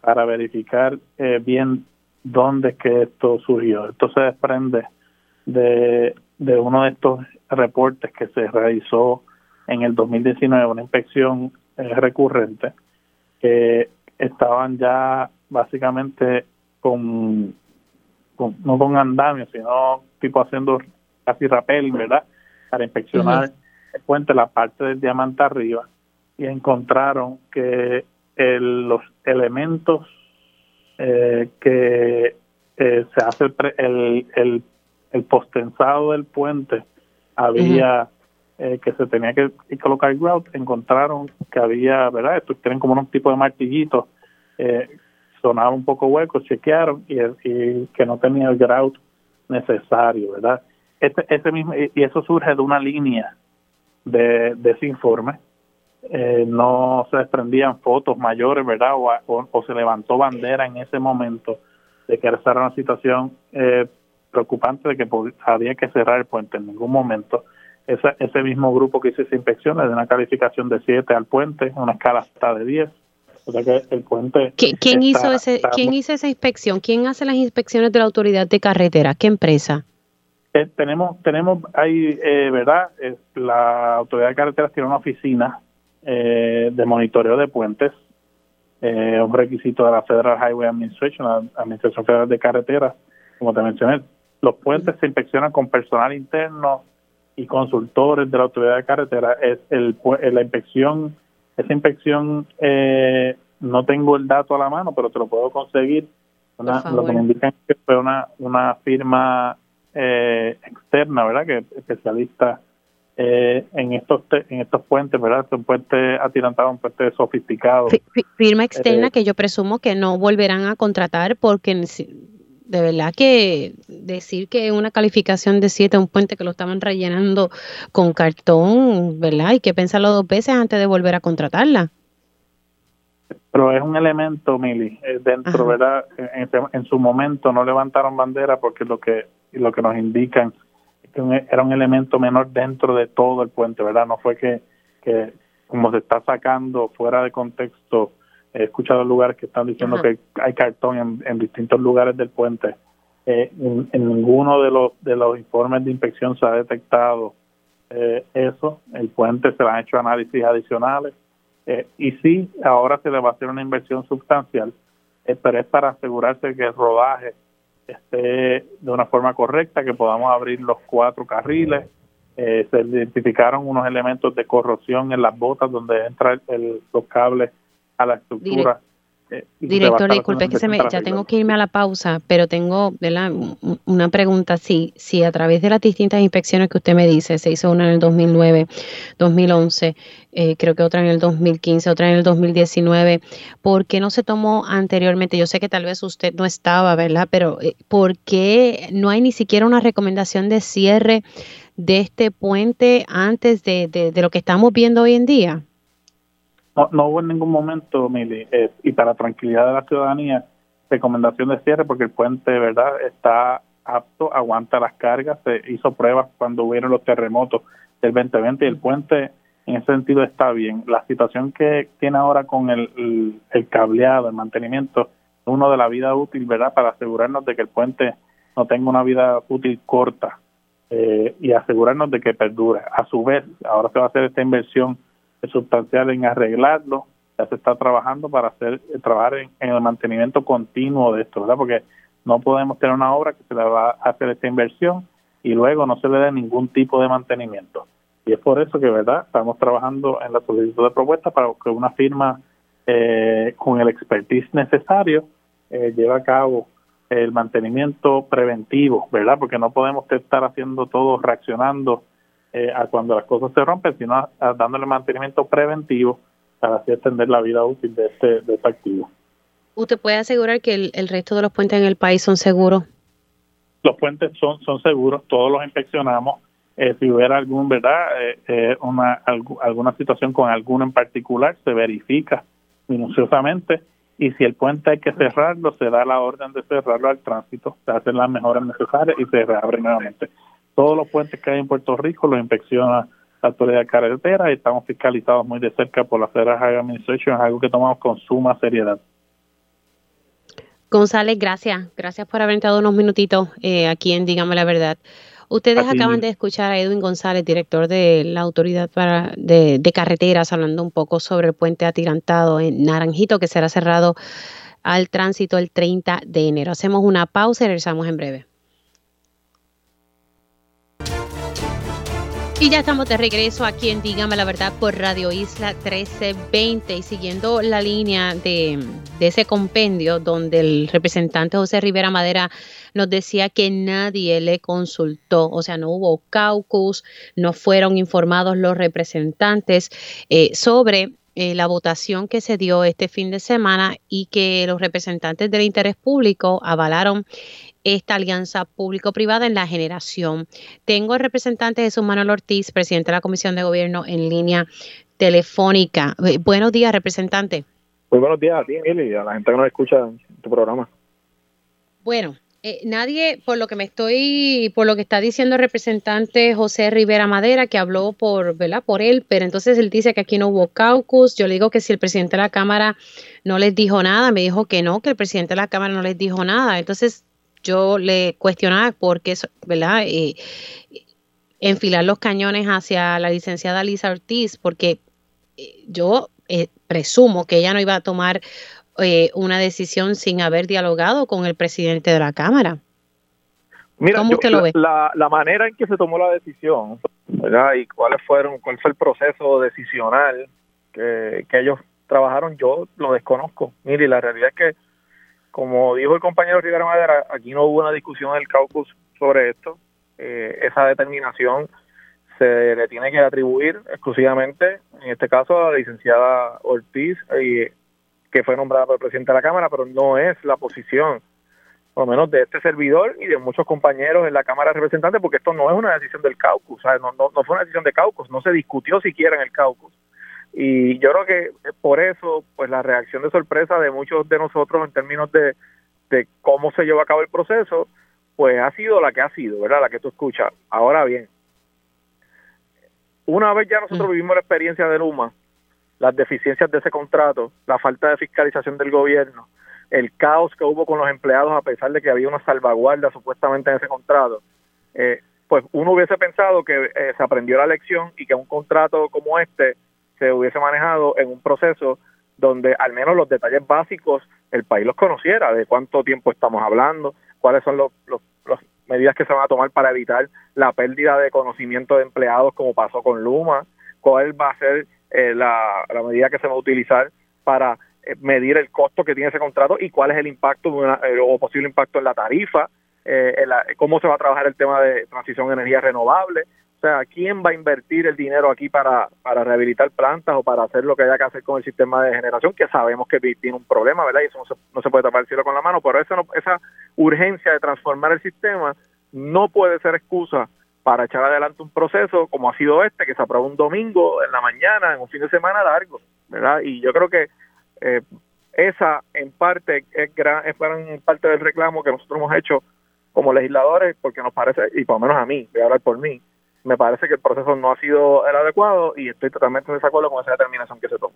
para verificar eh, bien dónde es que esto surgió. Esto se desprende de, de uno de estos reportes que se realizó en el 2019 una inspección eh, recurrente que estaban ya básicamente con, no con andamios, sino tipo haciendo casi rappelling, ¿verdad? Para inspeccionar el puente, la parte del diamante arriba, y encontraron que los elementos eh, que eh, se hace el, el, el, postensado del puente había eh, que se tenía que colocar grout, encontraron que había, ¿verdad? Estos tienen como un tipo de martillitos, eh, sonaba un poco hueco, chequearon y, que no tenía el grout necesario, ¿verdad? Este, ese mismo, y eso surge de una línea de, de ese informe. Eh, no se desprendían fotos mayores, ¿verdad? O, o, se levantó bandera en ese momento de que era una situación eh, preocupante de que había que cerrar el puente en ningún momento ese, mismo grupo que hizo esa inspección le da una calificación de 7 al puente, una escala hasta de 10. O sea que el puente.
¿Quién, hizo ese, ¿Quién hizo esa inspección? ¿Quién hace las inspecciones de la autoridad de carretera? ¿Qué empresa?
Eh, tenemos, tenemos ahí, eh, ¿verdad? la autoridad de carreteras tiene una oficina eh, de monitoreo de puentes, un requisito de la Federal Highway Administration, la Administración Federal de Carreteras, como te mencioné. Los puentes se inspeccionan con personal interno y consultores de la autoridad de carretera es el, la inspección esa inspección eh, no tengo el dato a la mano pero te lo puedo conseguir lo que me indican es que fue una una firma eh, externa verdad que especialista eh, en estos en estos puentes, ¿verdad? Son puentes atirantados, un puente sofisticado.
Firma externa eh, que yo presumo que no volverán a contratar porque de verdad que decir que una calificación de 7 un puente que lo estaban rellenando con cartón, ¿verdad? Hay que pensarlo dos veces antes de volver a contratarla.
Pero es un elemento, Mili, eh, dentro, ¿verdad? En, en, su momento no levantaron bandera porque lo que lo que nos indican era un elemento menor dentro de todo el puente, ¿verdad? No fue que, que como se está sacando fuera de contexto, he escuchado lugares que están diciendo que hay cartón en, distintos lugares del puente. Eh, en, ninguno de los de los informes de inspección se ha detectado eh, eso. El puente se le han hecho análisis adicionales eh, y sí, ahora se le va a hacer una inversión sustancial, pero es para asegurarse que el rodaje esté de una forma correcta, que podamos abrir los cuatro carriles. Eh, se identificaron unos elementos de corrosión en las botas donde entra el, los cables a la estructura.
Eh, Director, disculpe que se me, ya tengo que irme a la pausa, pero tengo una pregunta. Si, si a través de las distintas inspecciones que usted me dice, se hizo una en el 2009, 2011, eh, creo que otra en el 2015, otra en el 2019, ¿por qué no se tomó anteriormente? Yo sé que tal vez usted no estaba, ¿verdad? Pero eh, ¿por qué no hay ni siquiera una recomendación de cierre de este puente antes de, de lo que estamos viendo hoy en día?
No, hubo en ningún momento, Mili, eh, y para tranquilidad de la ciudadanía, recomendación de cierre porque el puente, ¿verdad?, está apto, aguanta las cargas, se hizo pruebas cuando hubieron los terremotos del 2020 y el puente en ese sentido está bien. La situación que tiene ahora con el, el, cableado, el mantenimiento, uno de la vida útil, ¿verdad?, para asegurarnos de que el puente no tenga una vida útil corta eh, y asegurarnos de que perdure. A su vez, ahora se va a hacer esta inversión sustancial en arreglarlo, ya se está trabajando para hacer trabajar en, el mantenimiento continuo de esto, ¿verdad? Porque no podemos tener una obra que se le va a hacer esta inversión y luego no se le dé ningún tipo de mantenimiento. Y es por eso que, ¿verdad? Estamos trabajando en la solicitud de propuesta para que una firma eh, con el expertise necesario eh, lleve a cabo el mantenimiento preventivo, ¿verdad? Porque no podemos estar haciendo todo reaccionando eh, a cuando las cosas se rompen, sino dándole mantenimiento preventivo para así extender la vida útil de este, de este activo.
¿Usted puede asegurar que el, resto de los puentes en el país son seguros?
Los puentes son, son seguros, todos los inspeccionamos. Eh, si hubiera algún, ¿verdad? Eh, una, alguna situación con alguno en particular, se verifica minuciosamente y si el puente hay que cerrarlo, se da la orden de cerrarlo al tránsito, se hacen las mejoras necesarias y se reabre nuevamente todos los puentes que hay en Puerto Rico los inspecciona la autoridad carretera y estamos fiscalizados muy de cerca por la Federal Highway Administration, es algo que tomamos con suma seriedad.
González, gracias. Gracias por haber entrado unos minutitos eh, aquí en Dígame la Verdad. Ustedes acaban de escuchar a Edwin González, director de la Autoridad para, de, de, Carreteras, hablando un poco sobre el puente atirantado en Naranjito, que será cerrado al tránsito el 30 de enero. Hacemos una pausa y regresamos en breve. Y ya estamos de regreso aquí en Dígame la Verdad por Radio Isla 1320 y siguiendo la línea de, ese compendio donde el representante José Rivera Madera nos decía que nadie le consultó, o sea, no hubo caucus, no fueron informados los representantes eh, sobre eh, la votación que se dio este fin de semana y que los representantes del interés público avalaron esta alianza público-privada en la generación. Tengo el representante Jesús Manuel Ortiz, presidente de la Comisión de Gobierno, en línea telefónica. Eh, buenos días, representante.
Muy buenos días a ti, y a la gente que nos escucha en tu programa.
Bueno, eh, nadie, por lo que me estoy, por lo que está diciendo el representante José Rivera Madera, que habló por, ¿verdad? Por él, pero entonces él dice que aquí no hubo caucus. Yo le digo que si el presidente de la Cámara no les dijo nada, me dijo que no, que el presidente de la Cámara no les dijo nada. Entonces, yo le cuestionaba por qué, ¿verdad? Eh, enfilar los cañones hacia la licenciada Lisa Ortiz, porque eh, yo eh, presumo que ella no iba a tomar una decisión sin haber dialogado con el presidente de la Cámara.
Mira, ¿Cómo usted lo ve? La, la, manera en que se tomó la decisión, ¿verdad? Y cuáles fueron, cuál fue el proceso decisional que, que ellos trabajaron, yo lo desconozco. Mire, la realidad es que como dijo el compañero Rivera Madera, aquí no hubo una discusión en el caucus sobre esto. Eh, esa determinación se le tiene que atribuir exclusivamente, en este caso, a la licenciada Ortiz, que fue nombrada por el presidente de la Cámara, pero no es la posición, por lo menos de este servidor y de muchos compañeros en la Cámara de Representantes, porque esto no es una decisión del caucus, no, no, no fue una decisión de caucus, no se discutió siquiera en el caucus. Y yo creo que por eso, pues la reacción de sorpresa de muchos de nosotros en términos de, de cómo se llevó a cabo el proceso, pues ha sido la que ha sido, ¿verdad? La que tú escuchas. Ahora bien, una vez ya nosotros mm. vivimos la experiencia de Luma, las deficiencias de ese contrato, la falta de fiscalización del gobierno, el caos que hubo con los empleados a pesar de que había una salvaguardia supuestamente en ese contrato, eh, pues uno hubiese pensado que eh, se aprendió la lección y que un contrato como este se hubiese manejado en un proceso donde al menos los detalles básicos el país los conociera, de cuánto tiempo estamos hablando, cuáles son los, los, medidas que se van a tomar para evitar la pérdida de conocimiento de empleados como pasó con Luma, cuál va a ser eh, la, medida que se va a utilizar para eh, medir el costo que tiene ese contrato y cuál es el impacto eh, o posible impacto en la tarifa, cómo se va a trabajar el tema de transición a energía renovable, o sea, ¿quién va a invertir el dinero aquí para, para rehabilitar plantas o para hacer lo que haya que hacer con el sistema de generación? Que sabemos que tiene un problema, ¿verdad? Y eso no se, puede tapar el cielo con la mano, pero esa, esa urgencia de transformar el sistema no puede ser excusa para echar adelante un proceso como ha sido este, que se aprobó un domingo en la mañana, en un fin de semana largo, ¿verdad? Y yo creo que eh, esa en parte es gran, es gran parte del reclamo que nosotros hemos hecho como legisladores, porque nos parece, y por lo menos a mí, voy a hablar por mí, me parece que el proceso no ha sido el adecuado y estoy totalmente en desacuerdo con esa determinación que se tomó.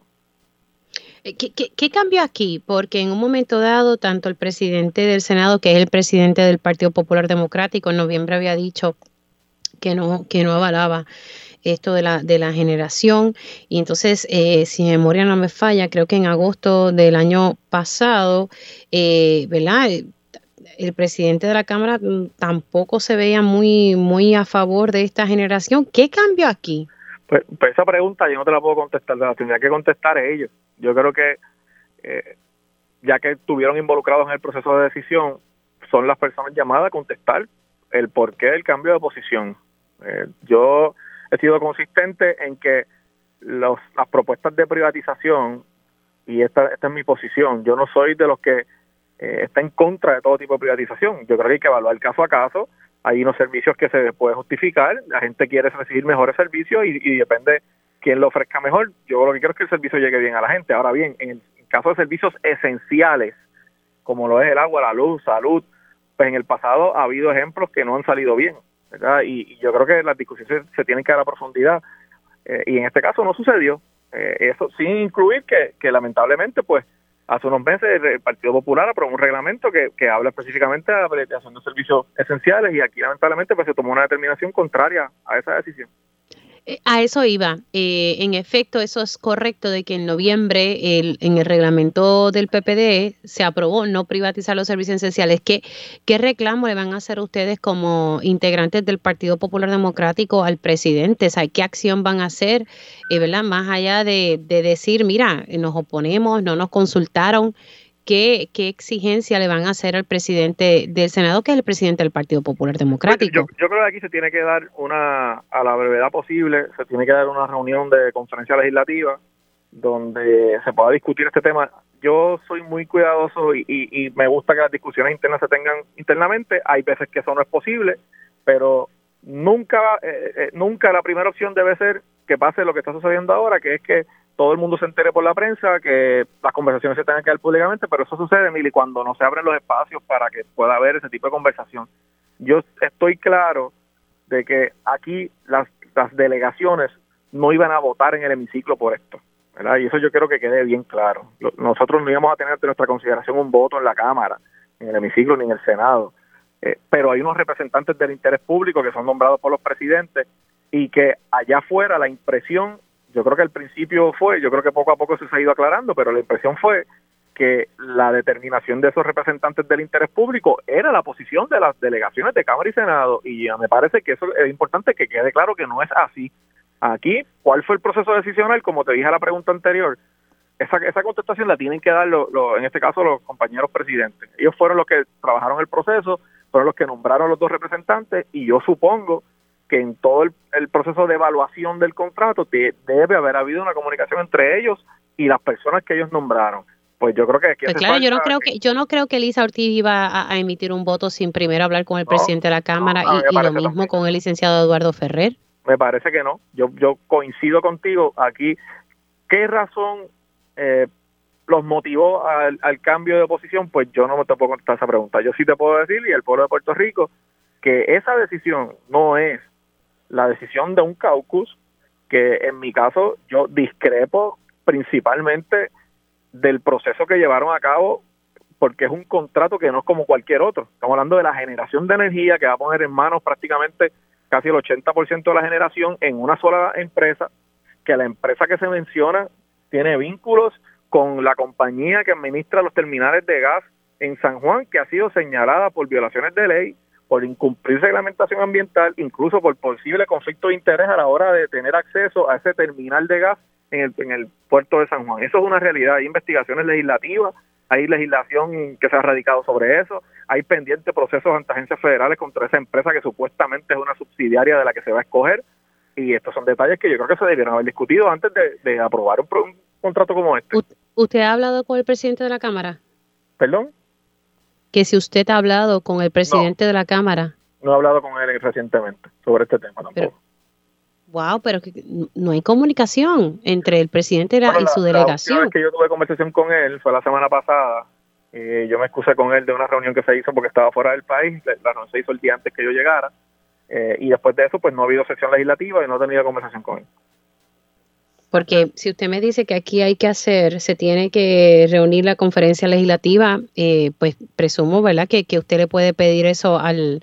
Eh, ¿Qué, qué, cambió aquí? Porque en un momento dado, tanto el presidente del Senado, que es el presidente del Partido Popular Democrático, en noviembre había dicho que no, que no avalaba esto de la, de la generación. Y entonces, eh, si memoria no me falla, creo que en agosto del año pasado, eh, ¿verdad? El presidente de la Cámara mm, tampoco se veía muy, muy a favor de esta generación. ¿Qué cambió aquí?
Pues, pues esa pregunta yo no te la puedo contestar, la tendría que contestar ellos. Yo creo que eh, ya que estuvieron involucrados en el proceso de decisión, son las personas llamadas a contestar el porqué del cambio de posición. Eh, yo he sido consistente en que los, las propuestas de privatización, y esta, esta es mi posición, yo no soy de los que eh, está en contra de todo tipo de privatización. Yo creo que hay que evaluar caso a caso. Hay unos servicios que se puede justificar. La gente quiere recibir mejores servicios y, depende quién lo ofrezca mejor. Yo lo que quiero es que el servicio llegue bien a la gente. Ahora bien, en el caso de servicios esenciales, como lo es el agua, la luz, salud, pues en el pasado ha habido ejemplos que no han salido bien. ¿verdad? Y, yo creo que las discusiones se, tienen que dar a profundidad. Eh, y en este caso no sucedió. Eh, eso sin incluir que, que lamentablemente, pues, hace unos meses el Partido Popular aprobó un reglamento que, que habla específicamente de la prestación de servicios esenciales y aquí lamentablemente pues se tomó una determinación contraria a esa decisión.
Eh, a eso iba. Eh, en efecto, eso es correcto de que en noviembre el, en el reglamento del PPD se aprobó no privatizar los servicios esenciales. ¿Qué, ¿Qué reclamo le van a hacer ustedes como integrantes del Partido Popular Democrático al presidente? ¿Qué acción van a hacer? Eh, ¿verdad? Más allá de, de decir, mira, nos oponemos, no nos consultaron. ¿Qué, ¿qué, exigencia le van a hacer al presidente del Senado, que es el presidente del Partido Popular Democrático?
Yo, creo que aquí se tiene que dar una, a la brevedad posible, se tiene que dar una reunión de conferencia legislativa donde se pueda discutir este tema. Yo soy muy cuidadoso y, y, me gusta que las discusiones internas se tengan internamente. Hay veces que eso no es posible, pero nunca, eh, eh, nunca la primera opción debe ser que pase lo que está sucediendo ahora, que es que todo el mundo se entere por la prensa, que las conversaciones se tengan que dar públicamente, pero eso sucede, Mili, cuando no se abren los espacios para que pueda haber ese tipo de conversación. Yo estoy claro de que aquí las, las delegaciones no iban a votar en el hemiciclo por esto, ¿verdad? Y eso yo quiero que quede bien claro. Nosotros no íbamos a tener de nuestra consideración un voto en la Cámara, en el hemiciclo ni en el Senado, eh, pero hay unos representantes del interés público que son nombrados por los presidentes y que allá afuera la impresión yo creo que al principio fue, yo creo que poco a poco se ha ido aclarando, pero la impresión fue que la determinación de esos representantes del interés público era la posición de las delegaciones de Cámara y Senado y me parece que eso es importante que quede claro que no es así. Aquí, ¿cuál fue el proceso decisional? Como te dije a la pregunta anterior, esa, esa contestación la tienen que dar, en este caso, los compañeros presidentes. Ellos fueron los que trabajaron el proceso, fueron los que nombraron los dos representantes y yo supongo que en todo el, proceso de evaluación del contrato debe haber habido una comunicación entre ellos y las personas que ellos nombraron. Pues yo creo que
pues claro, yo no creo que, yo no creo que Elisa Ortiz iba a, emitir un voto sin primero hablar con el presidente de la Cámara y, lo mismo con el licenciado Eduardo Ferrer.
Me parece que no. Yo yo coincido contigo aquí. ¿Qué razón eh, los motivó al, cambio de posición? Pues yo no me te puedo contestar esa pregunta. Yo sí te puedo decir y el pueblo de Puerto Rico que esa decisión no es la decisión de un caucus que en mi caso yo discrepo principalmente del proceso que llevaron a cabo porque es un contrato que no es como cualquier otro. Estamos hablando de la generación de energía que va a poner en manos prácticamente casi el 80% de la generación en una sola empresa, que la empresa que se menciona tiene vínculos con la compañía que administra los terminales de gas en San Juan, que ha sido señalada por violaciones de ley, por incumplir reglamentación ambiental, incluso por posible conflicto de interés a la hora de tener acceso a ese terminal de gas en el, en el puerto de San Juan. Eso es una realidad. Hay investigaciones legislativas, hay legislación que se ha radicado sobre eso, hay pendientes procesos ante agencias federales contra esa empresa que supuestamente es una subsidiaria de la que se va a escoger. Y estos son detalles que yo creo que se debieron haber discutido antes de, aprobar un, un contrato como este.
¿Usted ha hablado con el presidente de la Cámara?
¿Perdón?
Que si usted ha hablado con el presidente de la Cámara.
No he hablado con él recientemente sobre este tema tampoco.
wow, pero no hay comunicación entre el presidente y su delegación. La
vez que yo tuve conversación con él fue la semana pasada. Eh, yo me excusé con él de una reunión que se hizo porque estaba fuera del país. La reunión se hizo el día antes que yo llegara. Eh, y después de eso, pues no ha habido sesión legislativa y no he tenido conversación con él.
Porque si usted me dice que aquí hay que hacer, se tiene que reunir la conferencia legislativa, eh, pues presumo, ¿verdad?, que, que usted le puede pedir eso al,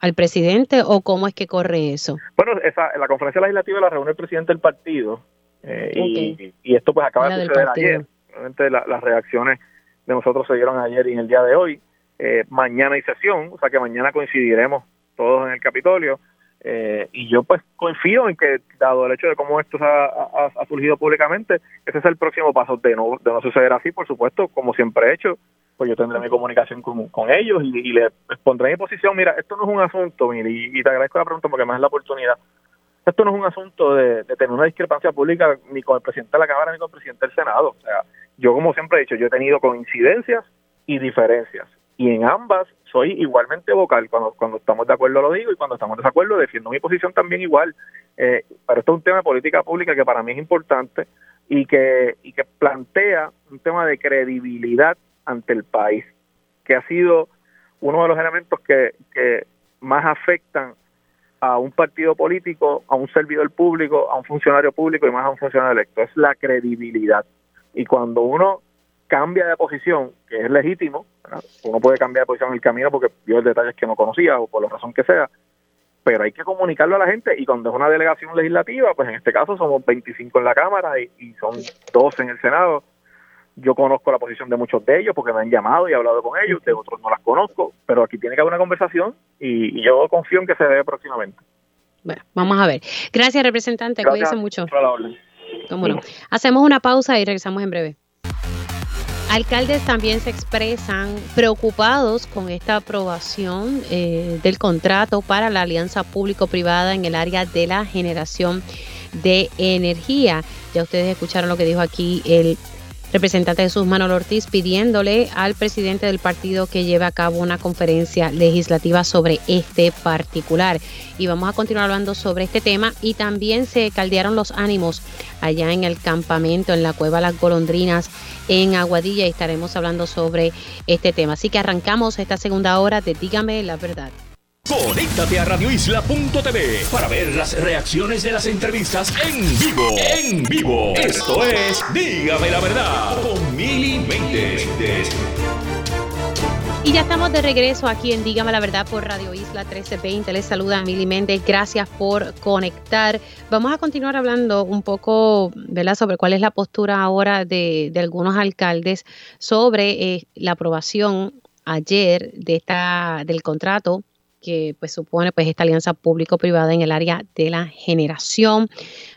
al presidente o cómo es que corre eso.
Bueno, esa, la conferencia legislativa la reúne el presidente del partido eh, y, esto pues acaba de suceder ayer. Obviamente las reacciones de nosotros se dieron ayer y en el día de hoy. Eh, mañana hay sesión, o sea que mañana coincidiremos todos en el Capitolio. Eh, y yo pues confío en que, dado el hecho de cómo esto ha, surgido públicamente, ese es el próximo paso de no, de no suceder así, por supuesto, como siempre he hecho, pues yo tendré mi comunicación con, ellos y, le pondré mi posición, mira, esto no es un asunto, y, y, te agradezco la pregunta porque me das la oportunidad, esto no es un asunto de, de, tener una discrepancia pública ni con el presidente de la Cámara ni con el presidente del Senado, o sea, yo como siempre he dicho, yo he tenido coincidencias y diferencias, y en ambas soy igualmente vocal. Cuando, cuando estamos de acuerdo lo digo y cuando estamos de desacuerdo defiendo mi posición también igual. Eh, pero esto es un tema de política pública que para mí es importante y que, y que plantea un tema de credibilidad ante el país, que ha sido uno de los elementos que, que más afectan a un partido político, a un servidor público, a un funcionario público y más a un funcionario electo. Es la credibilidad. Y cuando uno cambia de posición, que es legítimo, uno puede cambiar de posición en el camino porque vio detalles que no conocía o por la razón que sea, pero hay que comunicarlo a la gente y cuando es una delegación legislativa, pues en este caso somos 25 en la Cámara y, son 12 en el Senado. Yo conozco la posición de muchos de ellos porque me han llamado y he hablado con ellos, de otros no las conozco, pero aquí tiene que haber una conversación y, yo confío en que se dé próximamente.
Bueno, vamos a ver. Gracias, representante. Cuídense mucho. Hacemos una pausa y regresamos en breve. Alcaldes también se expresan preocupados con esta aprobación eh, del contrato para la alianza público-privada en el área de la generación de energía. Ya ustedes escucharon lo que dijo aquí el representante Jesús Manuel Ortiz pidiéndole al presidente del partido que lleve a cabo una conferencia legislativa sobre este particular. Y vamos a continuar hablando sobre este tema y también se caldearon los ánimos allá en el campamento, en la cueva Las Golondrinas, en Aguadilla y estaremos hablando sobre este tema. Así que arrancamos esta segunda hora de Dígame la verdad.
Conéctate a radioisla.tv para ver las reacciones de las entrevistas en vivo. En vivo. Esto es Dígame la verdad con Mili
Y ya estamos de regreso aquí en Dígame la Verdad por Radio Isla 1320. Les saluda Mili Méndez. Gracias por conectar. Vamos a continuar hablando un poco ¿verdad? sobre cuál es la postura ahora de, algunos alcaldes sobre eh, la aprobación ayer de esta, del contrato que pues supone pues esta alianza público-privada en el área de la generación.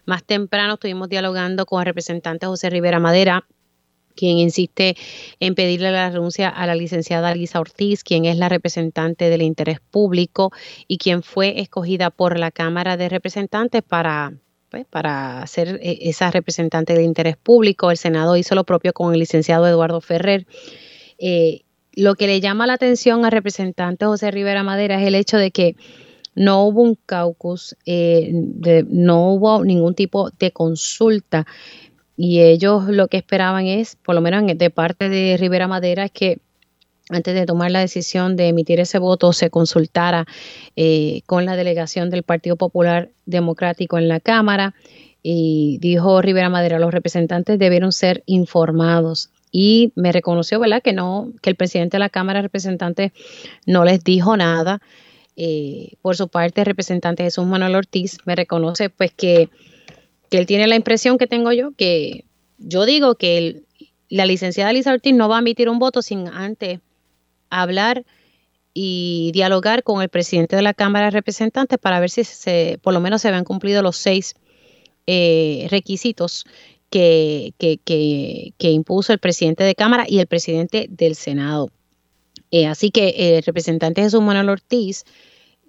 Más temprano estuvimos dialogando con el representante José Rivera Madera quien insiste en pedirle la renuncia a la licenciada Lisa Ortiz, quien es la representante del interés público y quien fue escogida por la Cámara de Representantes para, pues, para ser eh, esa representante del interés público. El Senado hizo lo propio con el licenciado Eduardo Ferrer. Eh, lo que le llama la atención al representante José Rivera Madera es el hecho de que no hubo un caucus, eh, no hubo ningún tipo de consulta. Y ellos lo que esperaban es, por lo menos de parte de Rivera Madera, es que antes de tomar la decisión de emitir ese voto se consultara eh, con la delegación del Partido Popular Democrático en la Cámara. Y dijo Rivera Madera, los representantes debieron ser informados y me reconoció, ¿verdad? Que no, que el presidente de la Cámara de Representantes no les dijo nada. Eh, por su parte, el representante Jesús Manuel Ortiz me reconoce, pues que que él tiene la impresión que tengo yo, que yo digo que la licenciada Lisa Ortiz no va a emitir un voto sin antes hablar y dialogar con el presidente de la Cámara de Representantes para ver si se, por lo menos se habían cumplido los seis eh, requisitos que, impuso el presidente de Cámara y el presidente del Senado. Eh, así que el representante Jesús Manuel Ortiz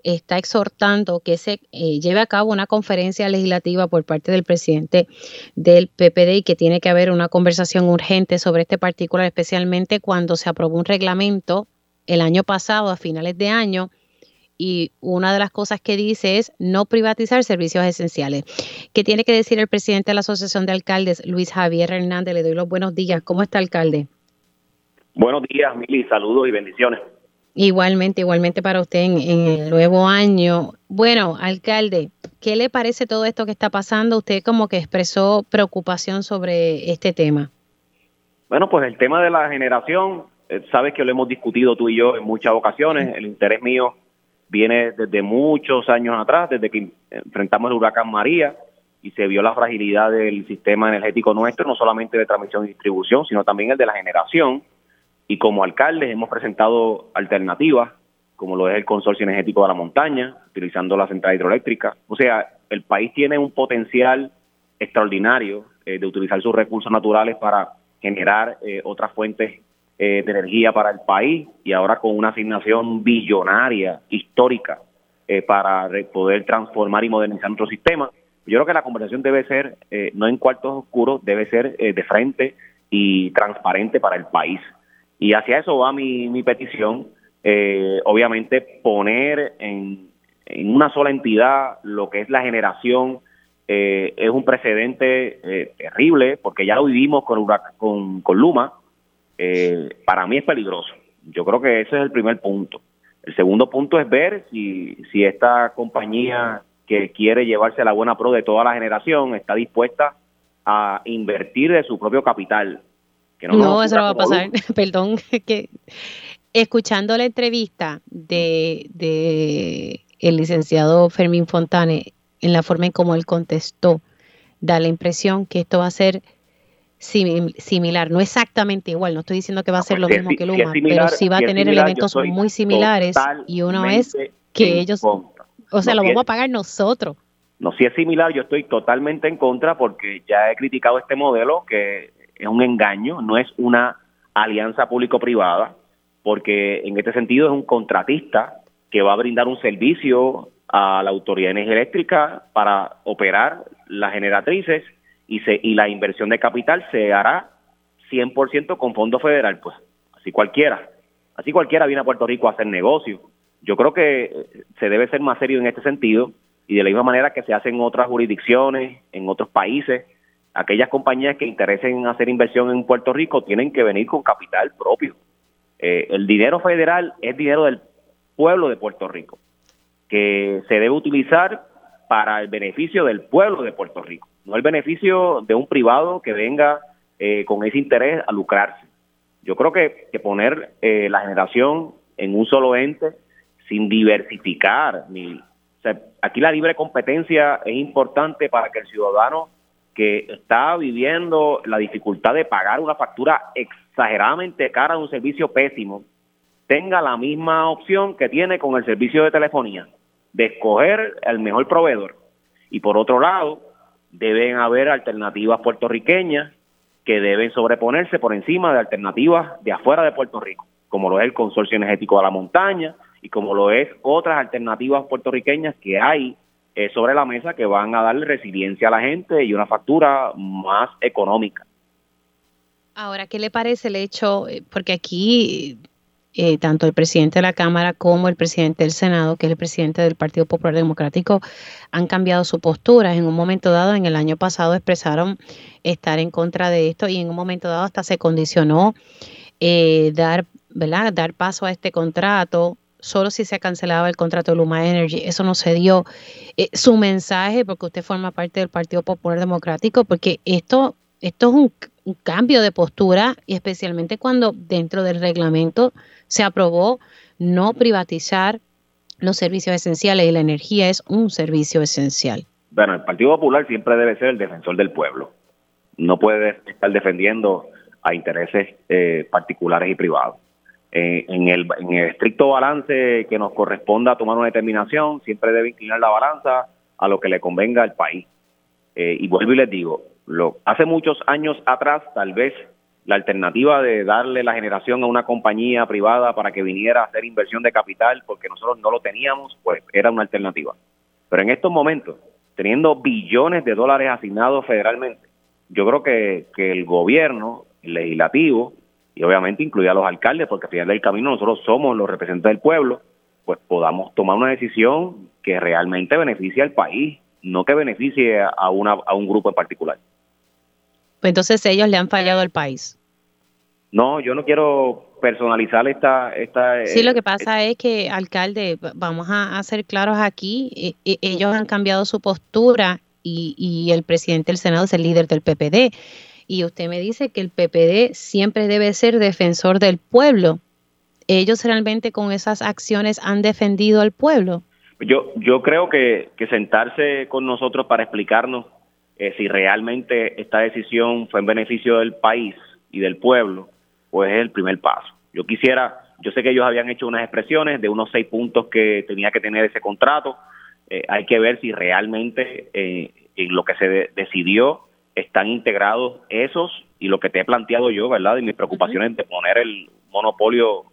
está exhortando que se eh, lleve a cabo una conferencia legislativa por parte del presidente del PPD y que tiene que haber una conversación urgente sobre este particular, especialmente cuando se aprobó un reglamento el año pasado, a finales de año, y una de las cosas que dice es no privatizar servicios esenciales. ¿Qué tiene que decir el presidente de la Asociación de Alcaldes, Luis Javier Hernández? Le doy los buenos días. ¿Cómo está, alcalde?
Buenos días, Mili. Saludos y bendiciones.
Igualmente, igualmente para usted en, el nuevo año. Bueno, alcalde, ¿qué le parece todo esto que está pasando? Usted como que expresó preocupación sobre este tema.
Bueno, pues el tema de la generación, eh, sabes que lo hemos discutido tú y yo en muchas ocasiones. El interés mío viene desde muchos años atrás, desde que enfrentamos el huracán María y se vio la fragilidad del sistema energético nuestro, no solamente de transmisión y distribución, sino también el de la generación y como alcaldes hemos presentado alternativas, como lo es el Consorcio Energético de la Montaña, utilizando la central hidroeléctrica. O sea, el país tiene un potencial extraordinario eh, de utilizar sus recursos naturales para generar eh, otras fuentes eh, de energía para el país y ahora con una asignación billonaria, histórica, para poder transformar y modernizar nuestro sistema. Yo creo que la conversación debe ser, no en cuartos oscuros, debe ser de frente y transparente para el país. Y hacia eso va mi, mi petición. Eh, obviamente poner en, una sola entidad lo que es la generación eh, es un precedente eh, terrible porque ya lo vivimos con, con, con Luma. Para mí es peligroso. Yo creo que ese es el primer punto. El segundo punto es ver si, si esta compañía que quiere llevarse la buena pro de toda la generación está dispuesta a invertir de su propio capital
no, eso no va a pasar. Perdón, que escuchando la entrevista de, de el licenciado Fermín Fontane, en la forma en cómo él contestó, da la impresión que esto va a ser similar, no exactamente igual, no estoy diciendo que va a ser lo mismo que Luma, pero sí va a tener elementos muy similares y uno es que ellos, o sea, lo vamos a pagar nosotros.
No, si es similar, yo estoy totalmente en contra porque ya he criticado este modelo que es un engaño, no es una alianza público-privada, porque en este sentido es un contratista que va a brindar un servicio a la Autoridad de Energía Eléctrica para operar las generatrices y, se, y la inversión de capital se hará 100% con fondo federal, pues así cualquiera, así cualquiera viene a Puerto Rico a hacer negocio. Yo creo que se debe ser más serio en este sentido y de la misma manera que se hace en otras jurisdicciones, en otros países, aquellas compañías que interesen en hacer inversión en Puerto Rico tienen que venir con capital propio. Eh, el dinero federal es dinero del pueblo de Puerto Rico, que se debe utilizar para el beneficio del pueblo de Puerto Rico, no el beneficio de un privado que venga eh, con ese interés a lucrarse. Yo creo que, poner eh, la generación en un solo ente sin diversificar, ni, aquí la libre competencia es importante para que el ciudadano que está viviendo la dificultad de pagar una factura exageradamente cara de un servicio pésimo, tenga la misma opción que tiene con el servicio de telefonía, de escoger el mejor proveedor. Y por otro lado, deben haber alternativas puertorriqueñas que deben sobreponerse por encima de alternativas de afuera de Puerto Rico, como lo es el Consorcio Energético de la Montaña y como lo es otras alternativas puertorriqueñas que hay eh, sobre la mesa que van a darle resiliencia a la gente y una factura más económica.
Ahora, ¿qué le parece el hecho? Eh, porque aquí eh, tanto el presidente de la Cámara como el presidente del Senado, que es el presidente del Partido Popular Democrático, han cambiado su postura. En un momento dado, en el año pasado, expresaron estar en contra de esto y en un momento dado hasta se condicionó eh, dar, ¿verdad? dar paso a este contrato solo si se cancelaba el contrato de Luma Energy. Eso no se dio. Eh, su mensaje, porque usted forma parte del Partido Popular Democrático, porque esto, esto es un, cambio de postura y especialmente cuando dentro del reglamento se aprobó no privatizar los servicios esenciales y la energía es un servicio esencial.
Bueno, el Partido Popular siempre debe ser el defensor del pueblo. No puede estar defendiendo a intereses eh, particulares y privados. Eh, en, el, en el estricto balance que nos corresponda tomar una determinación, siempre debe inclinar la balanza a lo que le convenga al país. Eh, y vuelvo y les digo, lo, hace muchos años atrás, tal vez la alternativa de darle la generación a una compañía privada para que viniera a hacer inversión de capital porque nosotros no lo teníamos, pues era una alternativa. Pero en estos momentos, teniendo billones de dólares asignados federalmente, yo creo que, que el gobierno, el legislativo, y obviamente incluye a los alcaldes, porque al final del camino nosotros somos los representantes del pueblo, pues podamos tomar una decisión que realmente beneficie al país, no que beneficie a, una, a un grupo en particular.
Pues entonces ellos le han fallado al país.
No, yo no quiero personalizar esta... esta
sí, lo que eh, pasa es que, alcalde, vamos a, ser claros aquí, e, e, ellos han cambiado su postura y, y el presidente del Senado es el líder del PPD. Y usted me dice que el PPD siempre debe ser defensor del pueblo. ¿Ellos realmente con esas acciones han defendido al pueblo?
Yo, yo creo que, que sentarse con nosotros para explicarnos eh, si realmente esta decisión fue en beneficio del país y del pueblo, pues es el primer paso. Yo quisiera, yo sé que ellos habían hecho unas expresiones de unos seis puntos que tenía que tener ese contrato. Eh, hay que ver si realmente eh, en lo que se decidió están integrados esos y lo que te he planteado yo, ¿verdad? Y mis preocupaciones de poner el monopolio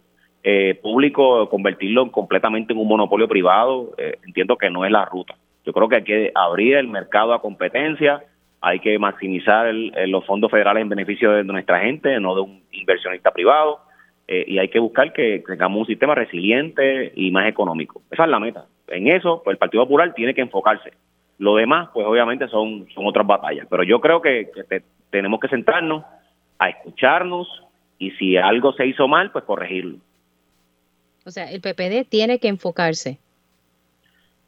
público, convertirlo completamente en un monopolio privado, entiendo que no es la ruta. Yo creo que hay que abrir el mercado a competencia, hay que maximizar los fondos federales en beneficio de nuestra gente, no de un inversionista privado, eh, y hay que buscar que tengamos un sistema resiliente y más económico. Esa es la meta. En eso, pues el Partido Popular tiene que enfocarse. Lo demás, pues obviamente son, son otras batallas, pero yo creo que, tenemos que sentarnos a escucharnos y si algo se hizo mal, pues corregirlo.
O sea, el PPD tiene que enfocarse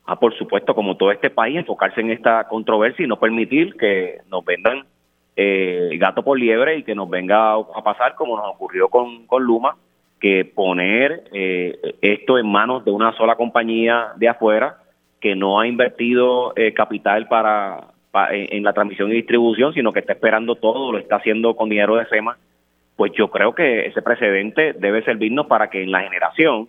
a, por supuesto, como todo este país, enfocarse en esta controversia y no permitir que nos vendan eh, gato por liebre y que nos venga a pasar como nos ocurrió con, con Luma, que poner eh, esto en manos de una sola compañía de afuera que no ha invertido eh, capital para, en la transmisión y distribución, sino que está esperando todo, lo está haciendo con dinero de FEMA, pues yo creo que ese precedente debe servirnos para que en la generación,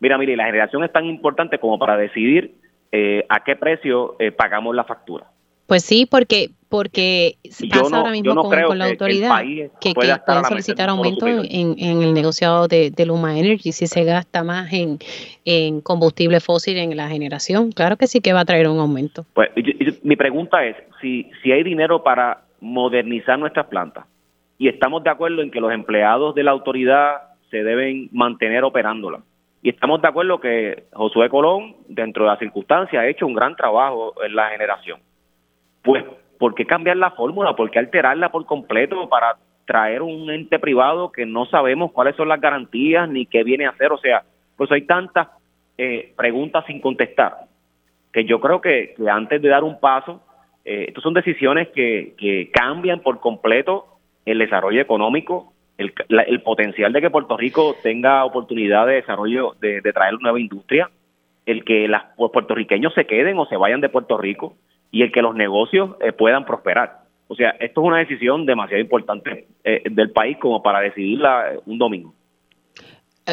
mira, mire, la generación es tan importante como para decidir eh, a qué precio eh, pagamos la factura.
Pues sí, porque porque pasa ahora mismo con, la autoridad que, pueden solicitar aumento en, el negociado de, Luma Energy si se gasta más en, en combustible fósil en la generación. Claro que sí que va a traer un aumento.
Pues mi pregunta es si si hay dinero para modernizar nuestras plantas y estamos de acuerdo en que los empleados de la autoridad se deben mantener operándola y estamos de acuerdo que Josué Colón, dentro de las circunstancias, ha hecho un gran trabajo en la generación. Pues, ¿por qué cambiar la fórmula? ¿Por qué alterarla por completo para traer un ente privado que no sabemos cuáles son las garantías ni qué viene a hacer? O sea, pues hay tantas eh, preguntas sin contestar que yo creo que, antes de dar un paso, eh, estas son decisiones que, que cambian por completo el desarrollo económico el, potencial de que Puerto Rico tenga oportunidad de desarrollo, de, traer una nueva industria, el que los puertorriqueños se queden o se vayan de Puerto Rico y el que los negocios eh, puedan prosperar. O sea, esto es una decisión demasiado importante eh, del país como para decidirla eh, un domingo.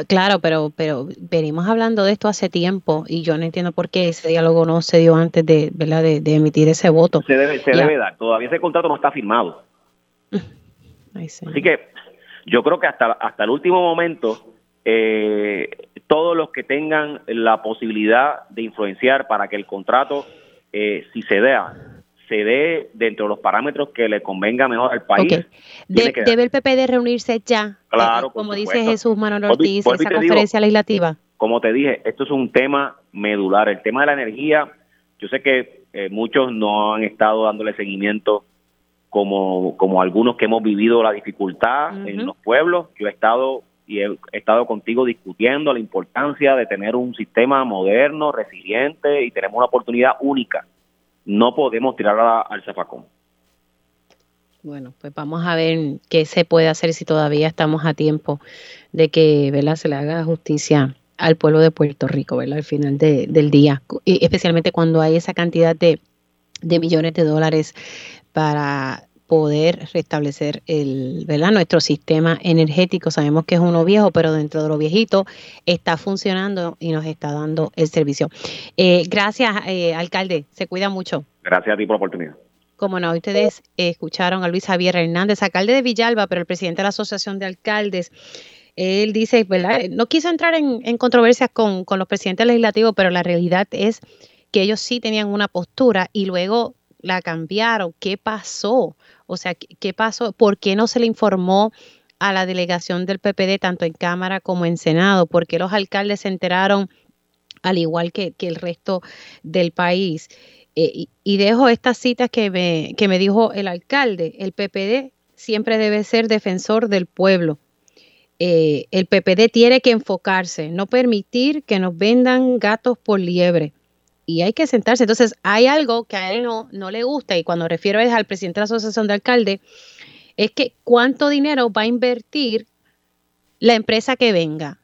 Claro, pero pero venimos hablando de esto hace tiempo y yo no entiendo por qué ese diálogo no se dio antes de, ¿verdad? de, emitir ese voto.
Se debe, se debe dar. Todavía ese contrato no está firmado. Así que yo creo que hasta, hasta el último momento, eh, todos los que tengan la posibilidad de influenciar para que el contrato, eh, si se dé, se dé dentro de los parámetros que le convenga mejor al país.
¿Debe el PPD reunirse ya?
Claro.
como dice Jesús Manuel Ortiz, esa conferencia legislativa.
Como te dije, esto es un tema medular. El tema de la energía, yo sé que eh, muchos no han estado dándole seguimiento como, como algunos que hemos vivido la dificultad en los pueblos. Yo he estado y he, estado contigo discutiendo la importancia de tener un sistema moderno, resiliente y tenemos una oportunidad única. No podemos tirar al zafacón.
Bueno, pues vamos a ver qué se puede hacer si todavía estamos a tiempo de que ¿verdad? se le haga justicia al pueblo de Puerto Rico, ¿verdad? Al final del día, especialmente cuando hay esa cantidad de, de millones de dólares para poder restablecer el, ¿verdad? nuestro sistema energético. Sabemos que es uno viejo, pero dentro de lo viejito está funcionando y nos está dando el servicio. Eh, gracias, eh, alcalde. Se cuida mucho.
Gracias a ti por la oportunidad.
Como no, ustedes escucharon a Luis Javier Hernández, alcalde de Villalba, pero el presidente de la Asociación de Alcaldes. Él dice, ¿verdad? No quiso entrar en, controversias con, con los presidentes legislativos, pero la realidad es que ellos sí tenían una postura y luego la cambiaron. ¿Qué pasó? O sea, ¿qué pasó? ¿Por qué no se le informó a la delegación del PPD tanto en Cámara como en Senado? ¿Por qué los alcaldes se enteraron al igual que, el resto del país? Eh, y, dejo estas citas que me, que me dijo el alcalde. El PPD siempre debe ser defensor del pueblo. Eh, el PPD tiene que enfocarse, no permitir que nos vendan gatos por liebre y hay que sentarse. Entonces, hay algo que a él no, no le gusta, y cuando refiero es al presidente de la Asociación de Alcaldes, es que cuánto dinero va a invertir la empresa que venga.